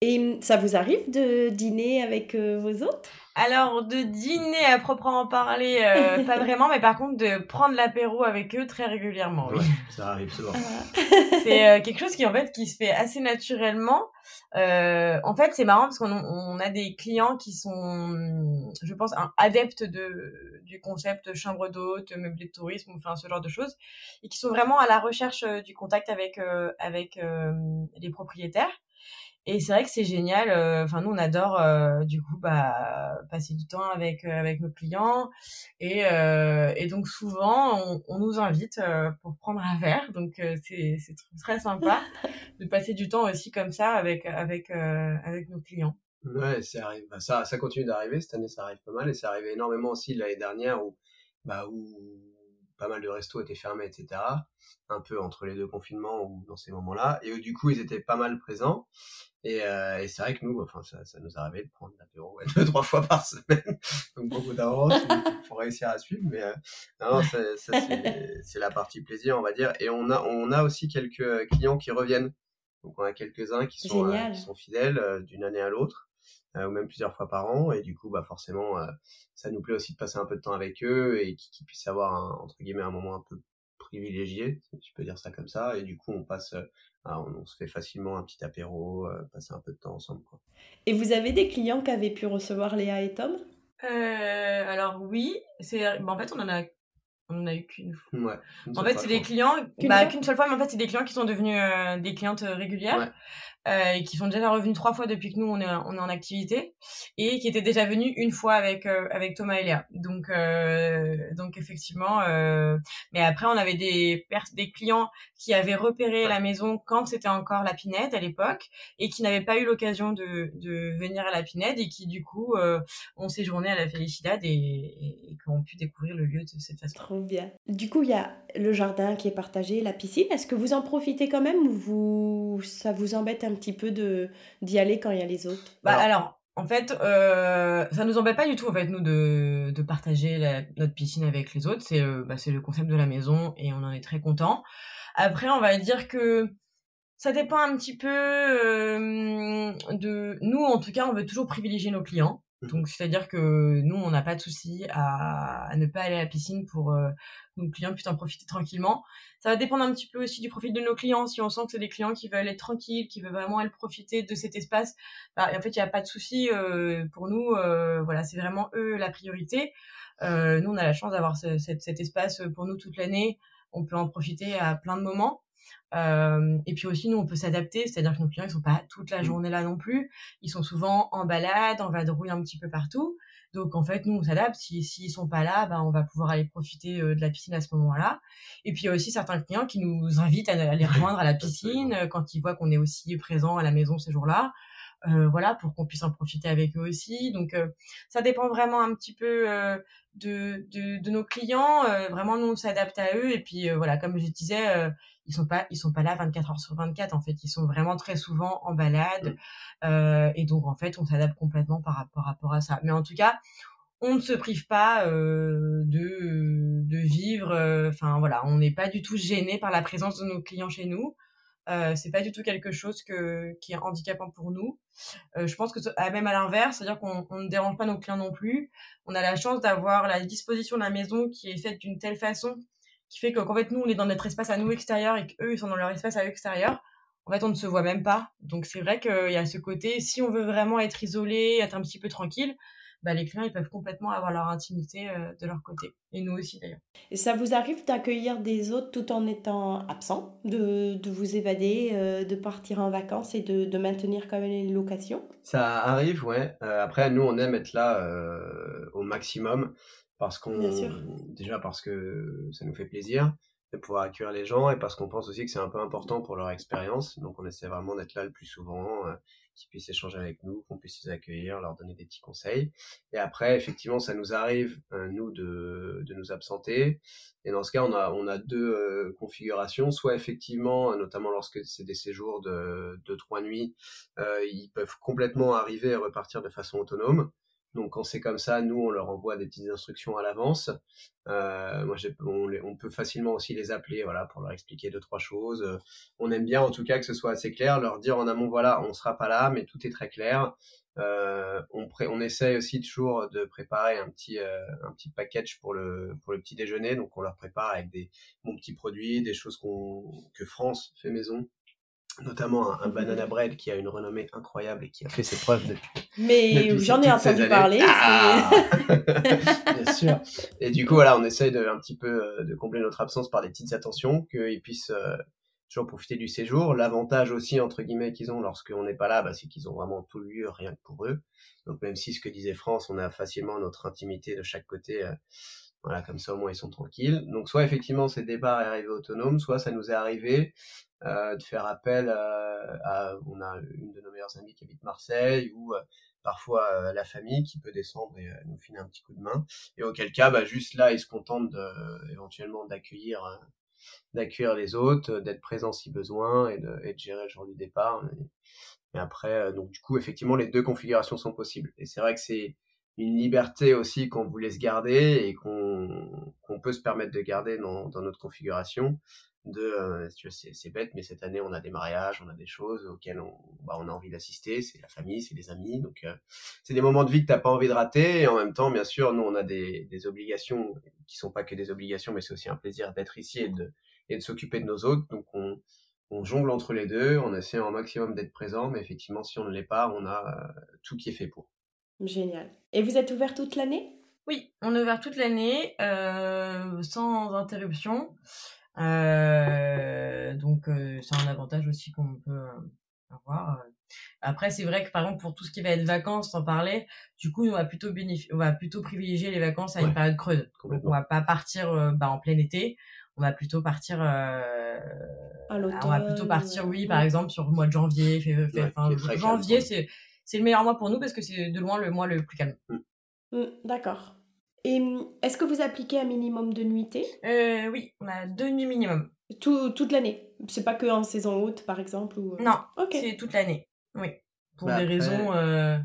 Et ça vous arrive de dîner avec vos hôtes? Alors, de dîner à proprement parler, euh, pas vraiment, mais par contre, de prendre l'apéro avec eux très régulièrement. Oui. ça arrive souvent. c'est euh, quelque chose qui, en fait, qui se fait assez naturellement. Euh, en fait, c'est marrant parce qu'on on a des clients qui sont, je pense, un, adeptes de, du concept chambre d'hôte, meublé de tourisme, enfin, ce genre de choses, et qui sont vraiment à la recherche du contact avec, avec les propriétaires. Et c'est vrai que c'est génial. Euh, enfin, nous, on adore euh, du coup bah, passer du temps avec euh, avec nos clients. Et, et donc souvent, on, on nous invite pour prendre un verre. Donc c'est c'est très sympa de passer du temps aussi comme ça avec avec avec nos clients. Ouais, ça arrive. Bah, ça ça continue d'arriver. Cette année, ça arrive pas mal et ça arrivé énormément aussi l'année dernière où bah où pas mal de restos étaient fermés, etc. Un peu entre les deux confinements ou dans ces moments-là. Et du coup, ils étaient pas mal présents. Et, euh, et c'est vrai que nous, enfin, ça, ça nous arrivait de prendre l'apéro ouais, deux, trois fois par semaine. Donc beaucoup d'avance pour réussir à suivre. Mais euh, non, ça, c'est la partie plaisir, on va dire. Et on a, on a aussi quelques clients qui reviennent. Donc on a quelques-uns qui sont, euh, qui sont fidèles euh, d'une année à l'autre. Ou même plusieurs fois par an et du coup bah forcément ça nous plaît aussi de passer un peu de temps avec eux et qu'ils puissent avoir un, entre guillemets un moment un peu privilégié si tu peux dire ça comme ça et du coup on passe ah, on, se fait facilement un petit apéro, euh, passer un peu de temps ensemble. Quoi. Et vous avez des clients qui avaient pu recevoir Léa et Tom? Euh, Alors oui, c'est en fait on en a on en a eu qu'une fois. Ouais, en fait, c'est des clients, bah, qu'une seule fois, mais en fait, c'est des clients qui sont devenus euh, des clientes régulières euh, qui sont déjà revenus trois fois depuis que nous on est on est en activité et qui étaient déjà venus une fois avec euh, avec Thomas et Léa. Donc euh, donc effectivement euh, mais après on avait des des clients qui avaient repéré la maison quand c'était encore la Pinette à l'époque et qui n'avaient pas eu l'occasion de de venir à la Pinette et qui du coup ont séjourné à la Felicidad et, et, et qui ont pu découvrir le lieu de cette façon. Trop bien. Du coup, il y a le jardin qui est partagé, la piscine. Est-ce que vous en profitez quand même ou vous ça vous embête un un petit peu de d'y aller quand il y a les autres Bah alors, en fait, euh, ça nous embête pas du tout en fait nous de, de partager notre piscine avec les autres. C'est euh, bah, c'est le concept de la maison et on en est très content. Après, on va dire que ça dépend un petit peu euh, de nous. En tout cas, on veut toujours privilégier nos clients. Donc, c'est-à-dire que nous, on n'a pas de souci à, à, ne pas aller à la piscine pour euh, nos clients puissent en profiter tranquillement. Ça va dépendre un petit peu aussi du profil de nos clients. Si on sent que c'est des clients qui veulent être tranquilles, qui veulent vraiment aller profiter de cet espace, bah, en fait, il n'y a pas de souci euh, pour nous. Euh, voilà, c'est vraiment eux la priorité. Euh, nous, on a la chance d'avoir ce, cet, cet espace pour nous toute l'année. On peut en profiter à plein de moments. Euh, et puis aussi, nous, on peut s'adapter, c'est-à-dire que nos clients, ils sont pas toute la mmh. journée là non plus. Ils sont souvent en balade, en vadrouille un petit peu partout. Donc en fait, nous, on s'adapte. S'ils si, sont pas là, ben, on va pouvoir aller profiter euh, de la piscine à ce moment-là. Et puis il y a aussi certains clients qui nous invitent à aller rejoindre à la piscine euh, quand ils voient qu'on est aussi présent à la maison ces jours-là. voilà, pour qu'on puisse en profiter avec eux aussi. Donc, ça dépend vraiment un petit peu de, de, de, nos clients. vraiment, nous, on s'adapte à eux. Et puis, voilà, comme je disais, ils sont pas, ils sont pas là 24 heures sur 24. En fait, ils sont vraiment très souvent en balade. et donc, en fait, on s'adapte complètement par rapport, par rapport à ça. Mais en tout cas, on ne se prive pas euh, de, de vivre. Euh, enfin voilà, on n'est pas du tout gêné par la présence de nos clients chez nous. Euh, c'est pas du tout quelque chose que, qui est handicapant pour nous. Euh, je pense que même à l'inverse, c'est-à-dire qu'on ne dérange pas nos clients non plus. On a la chance d'avoir la disposition de la maison qui est faite d'une telle façon qui fait qu'en fait nous on est dans notre espace à nous extérieur et qu'eux ils sont dans leur espace à eux extérieur. En fait on ne se voit même pas. Donc c'est vrai qu'il y a ce côté si on veut vraiment être isolé, être un petit peu tranquille, bah, les clients ils peuvent complètement avoir leur intimité euh, de leur côté. Et nous aussi d'ailleurs. Et ça vous arrive d'accueillir des autres tout en étant absent, de, de vous évader, euh, de partir en vacances et de, de, maintenir quand même les locations? Ça arrive, ouais. Euh, après, nous, on aime être là au maximum parce qu'on déjà parce que ça nous fait plaisir de pouvoir accueillir les gens et parce qu'on pense aussi que c'est un peu important pour leur expérience. Donc on essaie vraiment d'être là le plus souvent, euh, qu'ils puissent échanger avec nous, qu'on puisse les accueillir, leur donner des petits conseils. Et après, effectivement, ça nous arrive, euh, nous, de, de nous absenter. Et dans ce cas, on a, on a deux euh, configurations. Soit effectivement, notamment lorsque c'est des séjours de, de trois nuits, ils peuvent complètement arriver et repartir de façon autonome. Donc quand c'est comme ça, nous on leur envoie des petites instructions à l'avance. Euh, moi, on, peut facilement aussi les appeler, voilà, pour leur expliquer deux trois choses. On aime bien en tout cas que ce soit assez clair, leur dire en amont, voilà, on sera pas là, mais tout est très clair. Euh, on, pré on essaye aussi toujours de préparer un petit euh, un petit package pour le pour le petit déjeuner. Donc on leur prépare avec des bons petits produits, des choses qu'on que France fait maison notamment un, banana bread qui a une renommée incroyable et qui a fait ses preuves depuis. Mais j'en ai entendu parler. Ah Bien sûr. Et du coup, voilà, on essaye de un petit peu euh, de combler notre absence par des petites attentions, qu'ils puissent euh, toujours profiter du séjour. L'avantage aussi, entre guillemets, qu'ils ont lorsqu'on n'est pas là, bah, c'est qu'ils ont vraiment tout lieu rien que pour eux. Donc même si ce que disait France, on a facilement notre intimité de chaque côté. Euh, voilà, comme ça au moins ils sont tranquilles. Donc soit effectivement c'est départ et arrivée autonome, soit ça nous est arrivé euh, de faire appel euh, à, on a une de nos meilleures amies qui habite Marseille ou euh, parfois la famille qui peut descendre et nous filer un petit coup de main. Et auquel cas, bah, juste là, ils se contentent de, éventuellement d'accueillir d'accueillir les autres, d'être présent si besoin et de, et de gérer le jour du départ. Et, après, donc du coup, effectivement, les deux configurations sont possibles. Et c'est vrai que c'est une liberté aussi qu'on vous laisse garder et qu'on qu'on peut se permettre de garder dans, dans notre configuration de euh, c'est bête mais cette année on a des mariages on a des choses auxquelles on, bah, on a envie d'assister. C'est la famille c'est les amis. Donc euh, c'est des moments de vie que t'as pas envie de rater. Et en même temps bien sûr nous on a des, des obligations qui sont pas que des obligations mais c'est aussi un plaisir d'être ici et de et de s'occuper de nos autres. Donc on on jongle entre les deux. On essaie un maximum d'être présent mais effectivement si on ne l'est pas on a euh, tout qui est fait pour génial et vous êtes ouvert toute l'année? Oui on est ouvert toute l'année sans interruption euh, donc euh, c'est un avantage aussi qu'on peut euh, avoir. Après, c'est vrai que par exemple pour tout ce qui va être vacances, t'en parlais, du coup, on va plutôt on va plutôt privilégier les vacances à une période creuse. Donc, on va pas partir bah, en plein été. On va plutôt partir. Euh, on va plutôt partir, oui, par exemple sur le mois de janvier. janvier, c'est c'est le meilleur mois pour nous parce que c'est de loin le mois le plus calme. Mm. Mm, d'accord. Et hum, est-ce que vous appliquez un minimum de nuitées euh, Oui, on a deux nuits minimum. Tout, toute l'année? C'est pas que en saison haute, par exemple ou... Euh? Non, c'est toute l'année. Oui. Pour, bah, des raisons, euh,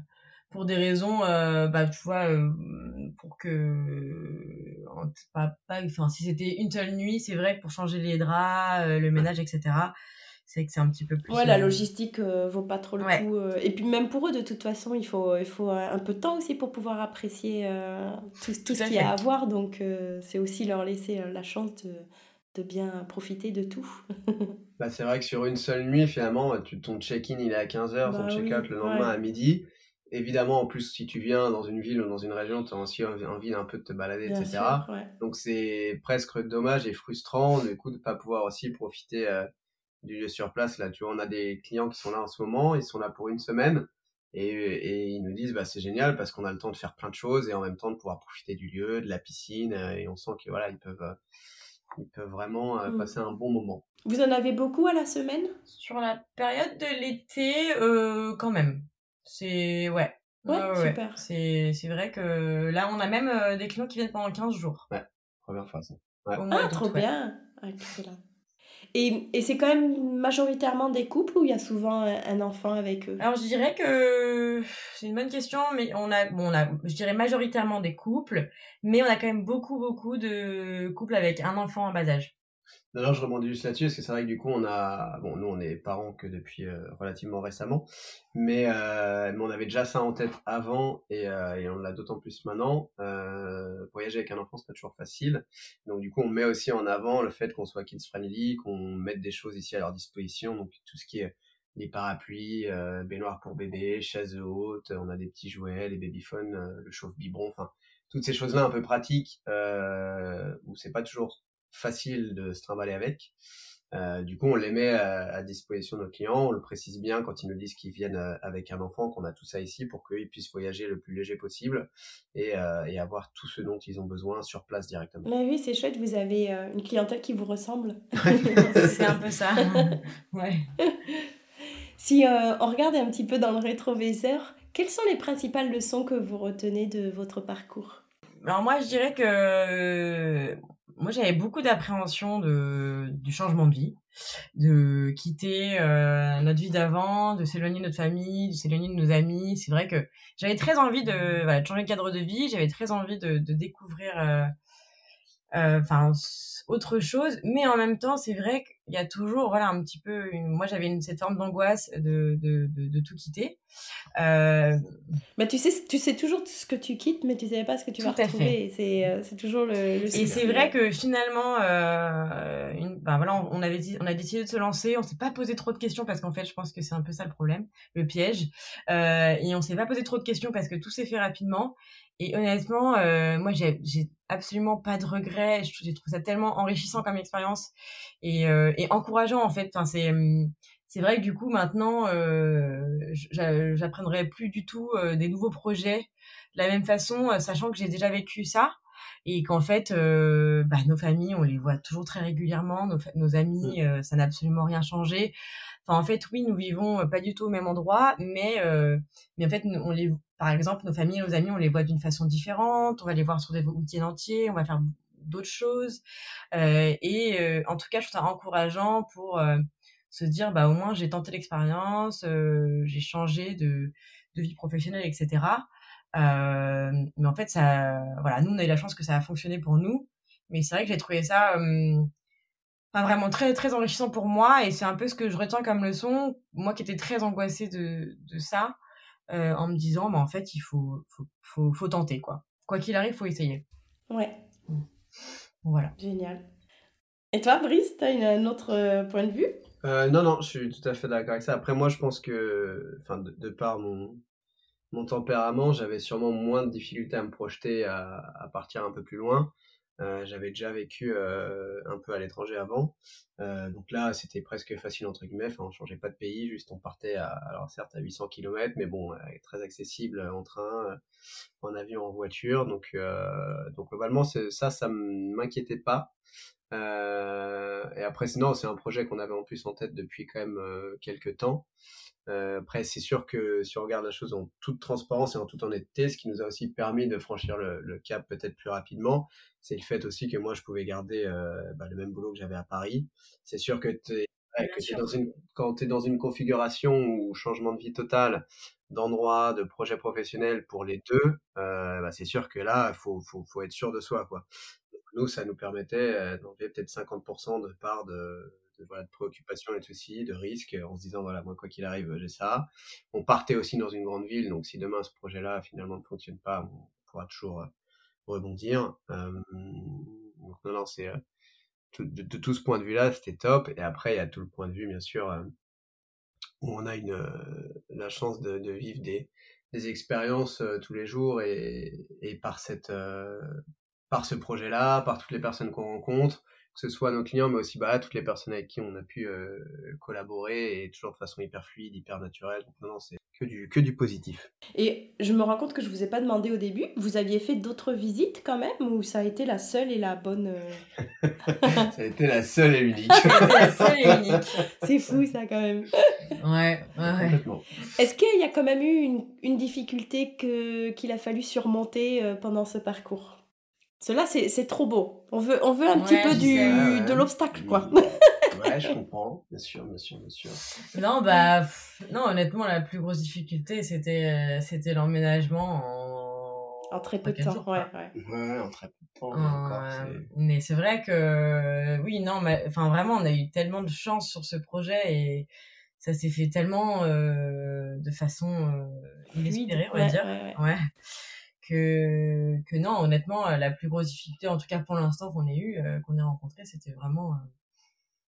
pour des raisons. bah, tu vois, pour que. Pas, pas, enfin, si c'était une seule nuit, c'est vrai pour changer les draps, le ménage, etc c'est que c'est un petit peu plus. Ouais, la euh, logistique euh, vaut pas trop le coup. Euh. Et puis même pour eux, de toute façon, il faut, il faut un peu de temps aussi pour pouvoir apprécier tout, tout, ce qu'il y a à voir. Donc c'est aussi leur laisser la chance de, de bien profiter de tout. bah, c'est vrai que sur une seule nuit, finalement, tu, ton check-in il est à 15h, ton bah check-out le lendemain à midi. Évidemment, en plus, si tu viens dans une ville ou dans une région, tu as aussi envie d'un peu de te balader, etc. Donc c'est presque dommage et frustrant du coup de ne pas pouvoir aussi profiter du lieu sur place. Là, tu vois, on a des clients qui sont là en ce moment, ils sont là pour une semaine et, et ils nous disent bah c'est génial parce qu'on a le temps de faire plein de choses et en même temps de pouvoir profiter du lieu, de la piscine et on sent que voilà ils peuvent ils peuvent vraiment euh, mmh. passer un bon moment. Vous en avez beaucoup à la semaine? Sur la période de l'été, euh, quand même. C'est ouais. Ouais, ouais, super. C'est c'est vrai que là, on a même euh, des clients qui viennent pendant 15 jours. Ouais, première fois ça. Ouais. au mois Ah, trop ouais. bien. Ah, excellent. Et, et c'est quand même majoritairement des couples où il y a souvent un enfant avec eux? Alors je dirais que c'est une bonne question, mais on a, bon, on a, je dirais majoritairement des couples, mais on a quand même beaucoup, beaucoup de couples avec un enfant en bas âge. D'ailleurs, je rebondis juste là-dessus, parce que c'est vrai que du coup, on a, bon, nous, on est parents que depuis euh, relativement récemment, mais, euh, mais on avait déjà ça en tête avant, et, euh, on l'a d'autant plus maintenant. Voyager avec un enfant, c'est pas toujours facile, donc du coup, on met aussi en avant le fait qu'on soit kids friendly, qu'on mette des choses ici à leur disposition, donc tout ce qui est les parapluies, euh, baignoire pour bébé, chaises hautes, on a des petits jouets, les babyphones, le chauffe-biberon, enfin, toutes ces choses-là un peu pratiques, euh, où c'est pas toujours facile de se trimballer avec. Euh, du coup, on les met à, à, disposition de nos clients. On le précise bien quand ils nous disent qu'ils viennent euh, avec un enfant, qu'on a tout ça ici pour qu'ils puissent voyager le plus léger possible et, euh, et, avoir tout ce dont ils ont besoin sur place directement. Mais oui, c'est chouette. Vous avez euh, une clientèle qui vous ressemble. c'est un peu ça. ouais. Si euh, on regarde un petit peu dans le rétroviseur, quelles sont les principales leçons que vous retenez de votre parcours? Alors moi, je dirais que moi j'avais beaucoup d'appréhension de du changement de vie, de quitter euh, notre vie d'avant, de s'éloigner de notre famille, de s'éloigner de nos amis. C'est vrai que j'avais très envie de, voilà, de changer de cadre de vie, j'avais très envie de, de découvrir enfin autre chose, mais en même temps c'est vrai qu'il y a toujours voilà un petit peu une... moi j'avais une, cette forme d'angoisse de, de, de, de, tout quitter. Euh... Bah, tu sais tu sais toujours ce que tu quittes, mais tu savais pas ce que tu vas retrouver. C'est euh, c'est toujours le. le et c'est vrai que finalement, euh, une, bah, voilà, on, on avait dit, on a décidé de se lancer. On s'est pas posé trop de questions parce qu'en fait, je pense que c'est un peu ça le problème, le piège. Euh, et on s'est pas posé trop de questions parce que tout s'est fait rapidement. Et honnêtement, euh, moi, j'ai absolument pas de regrets. J'ai trouvé ça tellement enrichissant comme expérience et, euh, et encourageant en fait. Enfin, c'est c'est vrai que du coup maintenant, euh, j'apprendrai plus du tout euh, des nouveaux projets de la même façon, euh, sachant que j'ai déjà vécu ça et qu'en fait, euh, bah, nos familles, on les voit toujours très régulièrement, nos, nos amis, euh, ça n'a absolument rien changé. Enfin, en fait, oui, nous vivons pas du tout au même endroit, mais mais en fait, on les, par exemple, nos familles, nos amis, on les voit d'une façon différente. On va les voir sur des week-ends entiers, on va faire d'autres choses. et en tout cas, je trouve ça encourageant pour se dire bah au moins j'ai tenté l'expérience, euh, j'ai changé de, de vie professionnelle, etc. Euh, mais en fait ça, voilà, nous on a eu la chance que ça a fonctionné pour nous, mais c'est vrai que j'ai trouvé ça euh, enfin, vraiment très très enrichissant pour moi et c'est un peu ce que je retiens comme leçon, moi qui étais très angoissée de, de ça, euh, en me disant bah en fait il faut faut, faut, faut tenter quoi, quoi qu'il arrive faut essayer. Ouais. Voilà. Génial. Et toi, Brice, tu as un autre point de vue? Euh, non, non, je suis tout à fait d'accord avec ça. Après, moi, je pense que, enfin, de, de par mon, mon tempérament, j'avais sûrement moins de difficultés à me projeter à, à partir un peu plus loin. Euh, j'avais déjà vécu euh, un peu à l'étranger avant. Euh, donc là, c'était presque facile, entre guillemets. Enfin, on changeait pas de pays, juste on partait à, alors certes à 800 km, mais bon, très accessible en train, en avion, en voiture. Donc, euh, donc globalement, ça, ça m'inquiétait pas. Euh, et après, sinon, c'est un projet qu'on avait en plus en tête depuis quand même euh, quelques temps. Euh, après, c'est sûr que si on regarde la chose en toute transparence et en toute honnêteté, ce qui nous a aussi permis de franchir le, le cap peut-être plus rapidement, c'est le fait aussi que moi, je pouvais garder euh, bah, le même boulot que j'avais à Paris. C'est sûr que, es, ouais, que es dans une, quand tu es dans une configuration ou changement de vie total, d'endroit, de projet professionnel pour les deux, euh, bah, c'est sûr que là, il faut, faut, faut être sûr de soi. quoi nous, ça nous permettait d'enlever peut-être 50% de part de, de, voilà, de préoccupation et de soucis, de risques, en se disant, voilà, moi, quoi qu'il arrive, j'ai ça. On partait aussi dans une grande ville, donc si demain ce projet-là, finalement, ne fonctionne pas, on pourra toujours rebondir. Euh, donc, non, non, c'est... De, de, tout ce point de vue-là, c'était top. Et après, il y a tout le point de vue, bien sûr, euh, où on a une, euh, la chance de, vivre des, des expériences euh, tous les jours et, et par cette par ce projet-là, par toutes les personnes qu'on rencontre, que ce soit nos clients, mais aussi bah, toutes les personnes avec qui on a pu euh, collaborer et toujours de façon hyper fluide, hyper naturelle. Donc non, c'est que du, que du positif. Et je me rends compte que je vous ai pas demandé au début, vous aviez fait d'autres visites quand même ou ça a été la seule et la bonne euh? Ça a été la seule et unique. la seule et unique. C'est fou ça quand même. Ouais, ouais. Est-ce qu'il y a quand même eu une, une difficulté que, qu'il a fallu surmonter euh, pendant ce parcours? Cela, c'est, c'est trop beau. On veut, on veut un petit peu du, ouais. de l'obstacle, quoi. Ouais, je comprends. Bien sûr, bien sûr, bien sûr. Non, bah, pff, non, honnêtement, la plus grosse difficulté, c'était, euh, c'était l'emménagement en... En très peu de temps, jours, ouais, ouais. Ouais, en très peu de temps. Euh, mais encore, c'est- mais c'est vrai que, oui, non, mais, enfin, vraiment, on a eu tellement de chance sur ce projet et ça s'est fait tellement euh, de façon euh, inespérée, on va ouais, dire. ouais, ouais. Ouais. Que, que non, honnêtement, euh, la plus grosse difficulté, en tout cas pour l'instant qu'on ait eu, euh, qu'on ait rencontré, c'était vraiment euh,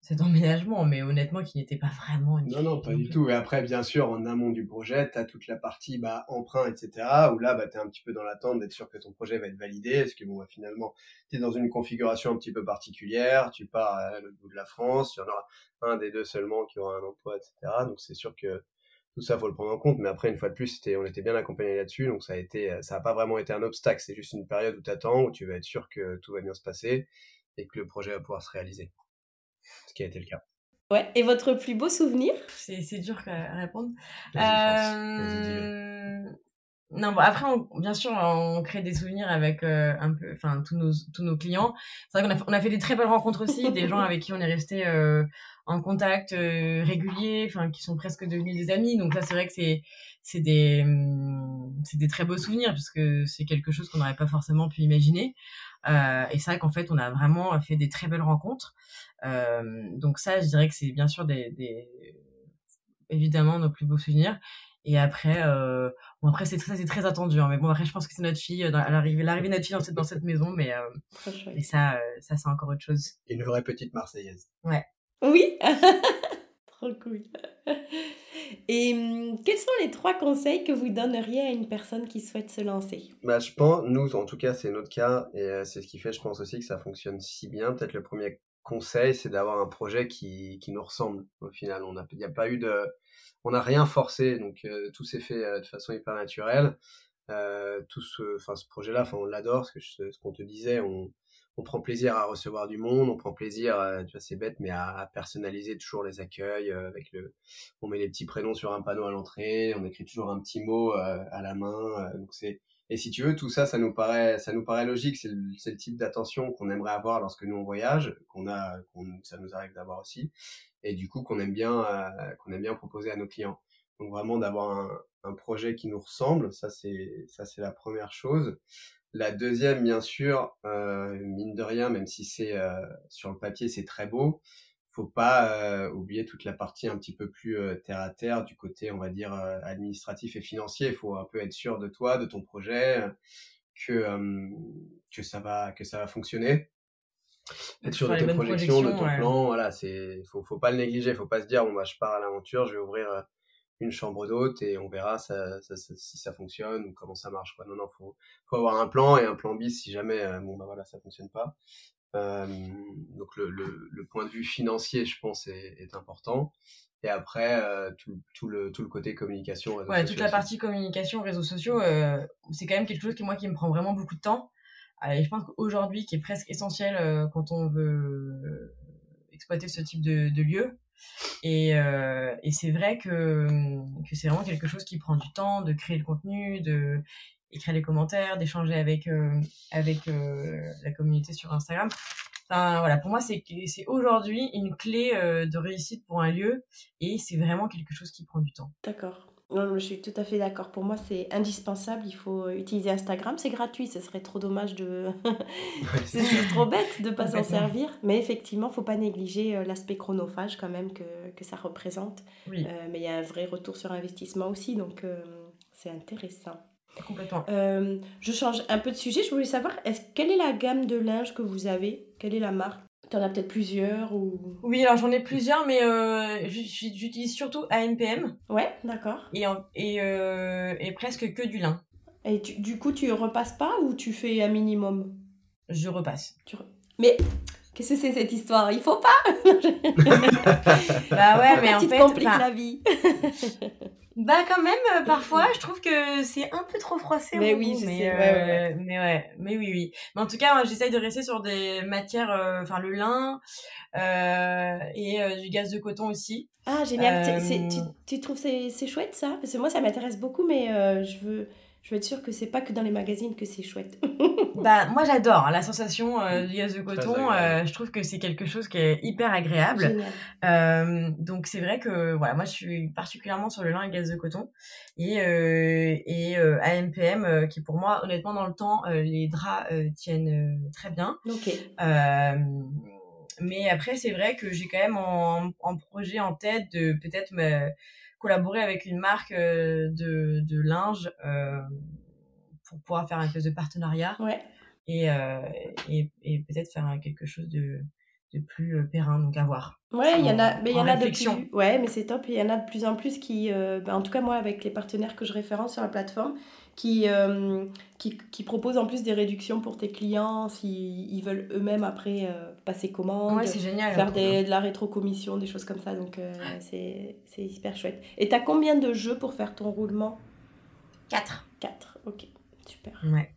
cet emménagement, mais honnêtement, qui n'était pas vraiment une Non, non, pas du tout. Et après, bien sûr, en amont du projet, tu as toute la partie bah, emprunt, etc. Où là, bah, tu es un petit peu dans l'attente d'être sûr que ton projet va être validé. Parce que bon, bah, finalement, tu es dans une configuration un petit peu particulière. Tu pars à l'autre bout de la France. Il y en aura un des deux seulement qui aura un emploi, etc. Donc c'est sûr que tout ça, faut le prendre en compte. Mais après, une fois de plus, c'était, on était bien accompagné là-dessus. Donc ça a été, ça n'a pas vraiment été un obstacle. C'est juste une période où tu attends, où tu vas être sûr que tout va bien se passer et que le projet va pouvoir se réaliser. Ce qui a été le cas. Ouais, et votre plus beau souvenir? C'est, c'est dur à répondre. Euh, Non, bon, après, on- bien sûr, on crée des souvenirs avec euh, un peu, enfin, tous nos, tous nos clients. C'est vrai qu'on a, fait- on a fait des très belles rencontres aussi, des gens avec qui on est resté euh, en contact euh, régulier, enfin, qui sont presque devenus des amis. Donc là, c'est vrai que c'est, c'est des, hum, c'est des très beaux souvenirs parce que c'est quelque chose qu'on n'aurait pas forcément pu imaginer. Euh, et c'est vrai qu'en fait, on a vraiment fait des très belles rencontres. Euh, donc ça, je dirais que c'est bien sûr des, des, évidemment nos plus beaux souvenirs. Et après, euh, bon après c'est c'est très attendu. Hein, mais bon après je pense que c'est notre fille, dans, l'arrivée, l'arrivée de notre fille dans cette dans cette maison, mais euh, mais ça ça c'est encore autre chose. Une vraie petite Marseillaise. Oui Trop cool. Et hum, quels sont les trois conseils que vous donneriez à une personne qui souhaite se lancer? Bah, je pense, nous, en tout cas, c'est notre cas, et euh, c'est ce qui fait, je pense aussi, que ça fonctionne si bien. Peut-être le premier conseil, c'est d'avoir un projet qui, qui nous ressemble, au final. On a, il n'y a pas eu de, on n'a rien forcé, donc euh, tout s'est fait euh, de façon hyper naturelle. Tout ce, ce projet-là, on l'adore, ce qu'on te disait, on, on prend plaisir à recevoir du monde, on prend plaisir, euh, tu vois, c'est bête, mais à, personnaliser toujours les accueils euh, avec le, on met les petits prénoms sur un panneau à l'entrée, on écrit toujours un petit mot euh, à la main, et si tu veux, tout ça, ça nous paraît, ça nous paraît logique. C'est le, type d'attention qu'on aimerait avoir lorsque nous on voyage, qu'on a, qu'on, ça nous arrive d'avoir aussi, et du coup qu'on aime bien, qu'on aime bien proposer à nos clients. Donc vraiment d'avoir un, projet qui nous ressemble, ça c'est la première chose. La deuxième, bien sûr, euh, mine de rien, même si c'est euh, sur le papier c'est très beau, faut pas euh, oublier toute la partie un petit peu plus euh, terre à terre du côté, on va dire, euh, administratif et financier. Il faut un peu être sûr de toi, de ton projet, que, euh, que, ça, va, que ça va fonctionner. Être sûr de tes bonnes projections, de projections, ton ouais. plan, voilà, c'est, faut, faut pas le négliger, faut pas se dire, bon, bah, je pars à l'aventure, je vais ouvrir euh, une chambre d'hôte et on verra ça, ça- ça- si ça fonctionne ou comment ça marche, quoi. Non, non, faut, faut avoir un plan et un plan bis si jamais, euh, bon, bah voilà, ça fonctionne pas. Euh, donc le, le, le point de vue financier, je pense, est, est important. Et après, euh, tout, tout, le, tout le côté communication. réseaux Ouais, sociaux toute la aussi. partie communication, réseaux sociaux, euh, c'est quand même quelque chose qui moi qui me prend vraiment beaucoup de temps. Et je pense qu'aujourd'hui, qui est presque essentiel quand on veut exploiter ce type de, de lieu. Et, euh, et c'est vrai que, que c'est vraiment quelque chose qui prend du temps de créer le contenu, de les commentaires, d'échanger avec euh, avec euh, la communauté sur Instagram. Enfin voilà, pour moi c'est aujourd'hui une clé de réussite pour un lieu et c'est vraiment quelque chose qui prend du temps. D'accord. Non, je suis tout à fait d'accord. Pour moi, c'est indispensable. Il faut utiliser Instagram. C'est gratuit. Ce serait trop dommage de. C'est trop bête de pas s'en servir. Mais effectivement, faut pas négliger euh, l'aspect chronophage quand même que, que ça représente. Oui, Euh, mais il y a un vrai retour sur investissement aussi. Donc, euh, c'est intéressant. complètement. Euh, je change un peu de sujet. Je voulais savoir, quelle est la gamme de linge que vous avez? Quelle est la marque? Tu en as peut-être plusieurs ou... Oui, alors j'en ai plusieurs, mais euh, j'utilise surtout ANPM Ouais, d'accord. et, en- et, euh, et presque que du lin. Et tu- du coup, tu repasses pas ou tu fais un minimum? Je repasse. Tu re- Mais Qu'est-ce que c'est cette histoire? Il faut pas Bah ouais, mais en tu te fait, compliques enfin, la vie? Bah quand même, euh, parfois, je trouve que c'est un peu trop froissé. Mais oui, goût, je mais, sais, euh, ouais, ouais, mais ouais, mais oui, oui. Mais en tout cas, j'essaye de rester sur des matières, euh, enfin le lin euh, et euh, du gaz de coton aussi. Ah, génial. Euh, tu, tu trouves c'est c'est chouette ça? Parce que moi, ça m'intéresse beaucoup, mais euh, je, veux, je veux être sûre que c'est pas que dans les magazines que c'est chouette. Bah, moi j'adore hein, la sensation euh, du gaz de coton. euh, je trouve que c'est quelque chose qui est hyper agréable. Euh, donc c'est vrai que voilà, moi je suis particulièrement sur le lin et gaz de coton et euh, et euh, AMPM euh, qui pour moi honnêtement dans le temps euh, les draps euh, tiennent euh, très bien. Ok. Euh, mais après c'est vrai que j'ai quand même en, en projet en tête de peut-être me collaborer avec une marque euh, de, de linge euh, pour pouvoir faire un espèce de partenariat Ouais. et, euh, et, et peut-être faire quelque chose de, de plus périn, donc à voir. Ouais, il y en a, mais il y en a de plus. Ouais, mais c'est top. Il y en a de plus en plus qui, euh, ben, en tout cas moi avec les partenaires que je référence sur la plateforme, qui, euh, qui, qui proposent en plus des réductions pour tes clients s'ils ils veulent eux-mêmes après euh, passer commande, Ouais, c'est génial. faire des, de la rétrocommission, des choses comme ça. Donc euh, c'est c'est hyper chouette. Et t'as combien de jeux pour faire ton roulement? 4. 4. Ok, super. Ouais.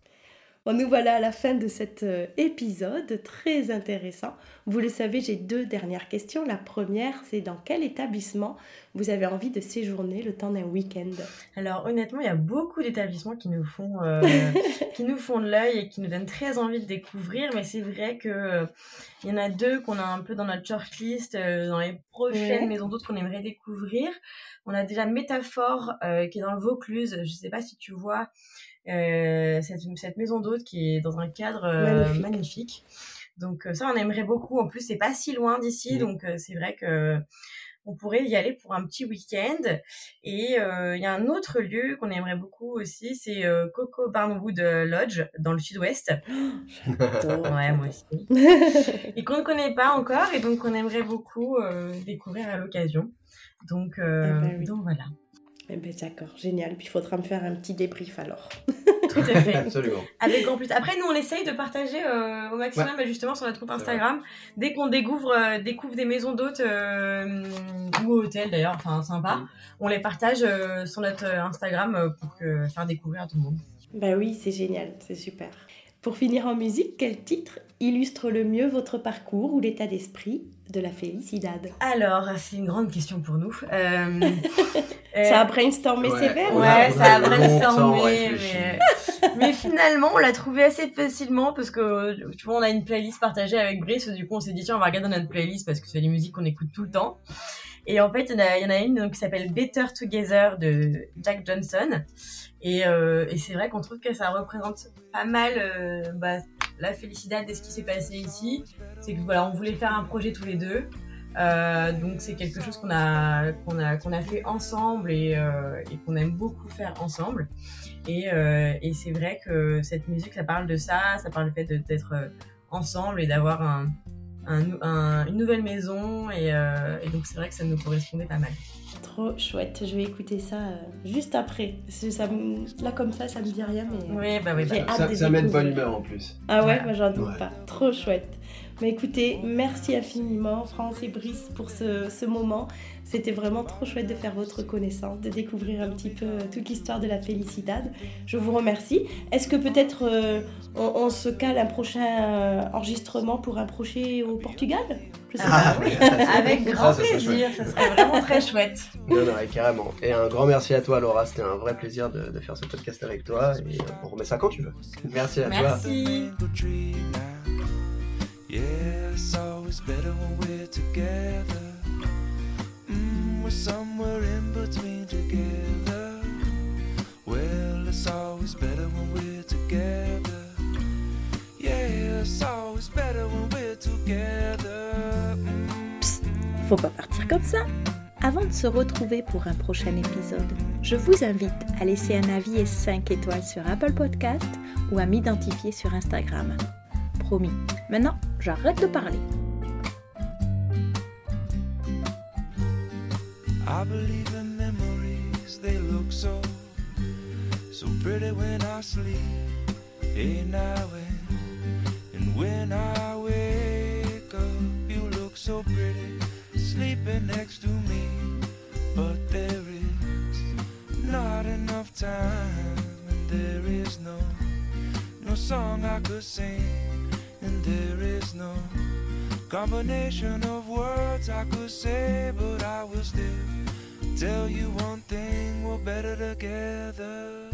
Bon, nous voilà à la fin de cet euh, épisode très intéressant. Vous le savez, j'ai deux dernières questions. La première, c'est dans quel établissement vous avez envie de séjourner le temps d'un week-end? Alors honnêtement, il y a beaucoup d'établissements qui nous font euh, qui nous font de l'œil et qui nous donnent très envie de découvrir, mais c'est vrai que euh, il y en a deux qu'on a un peu dans notre shortlist euh, dans les prochaines Ouais. maisons d'autres qu'on aimerait découvrir. On a déjà Métaphore qui est dans le Vaucluse. Je sais pas si tu vois cette, cette maison d'hôte qui est dans un cadre euh, Magnifique. magnifique. Donc euh, ça, on aimerait beaucoup. En plus, c'est pas si loin d'ici, donc euh, c'est vrai que on pourrait y aller pour un petit week-end. Et euh, il y a un autre lieu qu'on aimerait beaucoup aussi, c'est euh, Coco Barnwood Lodge dans le sud-ouest. Ouais, moi aussi. Et qu'on ne connaît pas encore et donc on aimerait beaucoup euh, découvrir à l'occasion. Donc, euh, bah oui. donc voilà. Eh ben, D'accord, génial. Puis il faudra me faire un petit débrief alors. Tout à fait. Absolument. Avec grand plaisir. Après, nous, on essaye de partager euh, au maximum justement sur notre compte Instagram. Dès qu'on découvre, euh, découvre des maisons d'hôtes euh, ou hôtels d'ailleurs, enfin sympa, Mm. on les partage euh, sur notre Instagram pour que, faire découvrir à tout le monde. Bah oui, c'est génial, c'est super. Pour finir en musique, quel titre illustre le mieux votre parcours ou l'état d'esprit de la Felicidad Alors, c'est une grande question pour nous. Euh, euh, Ça a brainstormé ouais. sévère Ouais, ça a brainstormé, mais... mais finalement, on l'a trouvé assez facilement parce que, tu vois, on a une playlist partagée avec Brice, du coup, on s'est dit, tiens, on va regarder notre playlist parce que c'est des musiques qu'on écoute tout le temps. Et en fait, il y en a, il y en a une donc, qui s'appelle Better Together de Jack Johnson. Et, euh, et c'est vrai qu'on trouve que ça représente pas mal euh, bah, la félicité de ce qui s'est passé ici. C'est que voilà, on voulait faire un projet tous les deux. Euh, donc c'est quelque chose qu'on a qu'on a qu'on a fait ensemble et, qu'on aime beaucoup faire ensemble. Et, c'est vrai que cette musique, ça parle de ça, ça parle du fait d'être ensemble et d'avoir une nouvelle maison. Et donc c'est vrai que ça nous correspondait pas mal. Trop chouette, je vais écouter ça euh, juste après. Ça me- Là comme ça, ça me dit rien, mais... Oui, bah oui. bah J'ai oui. hâte Ça, ça met de bonne humeur en plus. Ah ouais, moi j'en doute Ouais. pas. Trop chouette. Mais écoutez, merci infiniment France et Brice pour ce, ce moment. C'était vraiment trop chouette de faire votre connaissance, de découvrir un petit peu euh, toute l'histoire de la Felicidad. Je vous remercie. Est-ce que peut-être euh, on, on se cale un prochain euh, enregistrement pour un projet au Portugal? Je sais Ah, pas. oui, avec Ça, grand ça plaisir, ça serait vraiment très chouette. Non, non, ouais, carrément. Et un grand merci à toi, Laura. C'était un vrai plaisir de, de faire ce podcast avec toi. Et euh, on remet ça quand tu veux. Merci à toi. Merci. mango tree now. Yeah, it's always better when we're together. Somewhere in between together. Well, it's better when we're together. Yeah, it's better when we're together. Mm. Faut pas partir comme ça. Avant de se retrouver pour un prochain épisode, je vous invite à laisser un avis et 5 étoiles sur Apple Podcast ou à m'identifier sur Instagram. Promis. Maintenant, j'arrête de parler. I believe in memories, they look so, so pretty when I sleep. Hey, now and, and when I wake up, you look so pretty sleeping next to me. But there is not enough time, and there is no no song I could sing, and there is no Combination of words I could say, but I will still tell you one thing we're better together.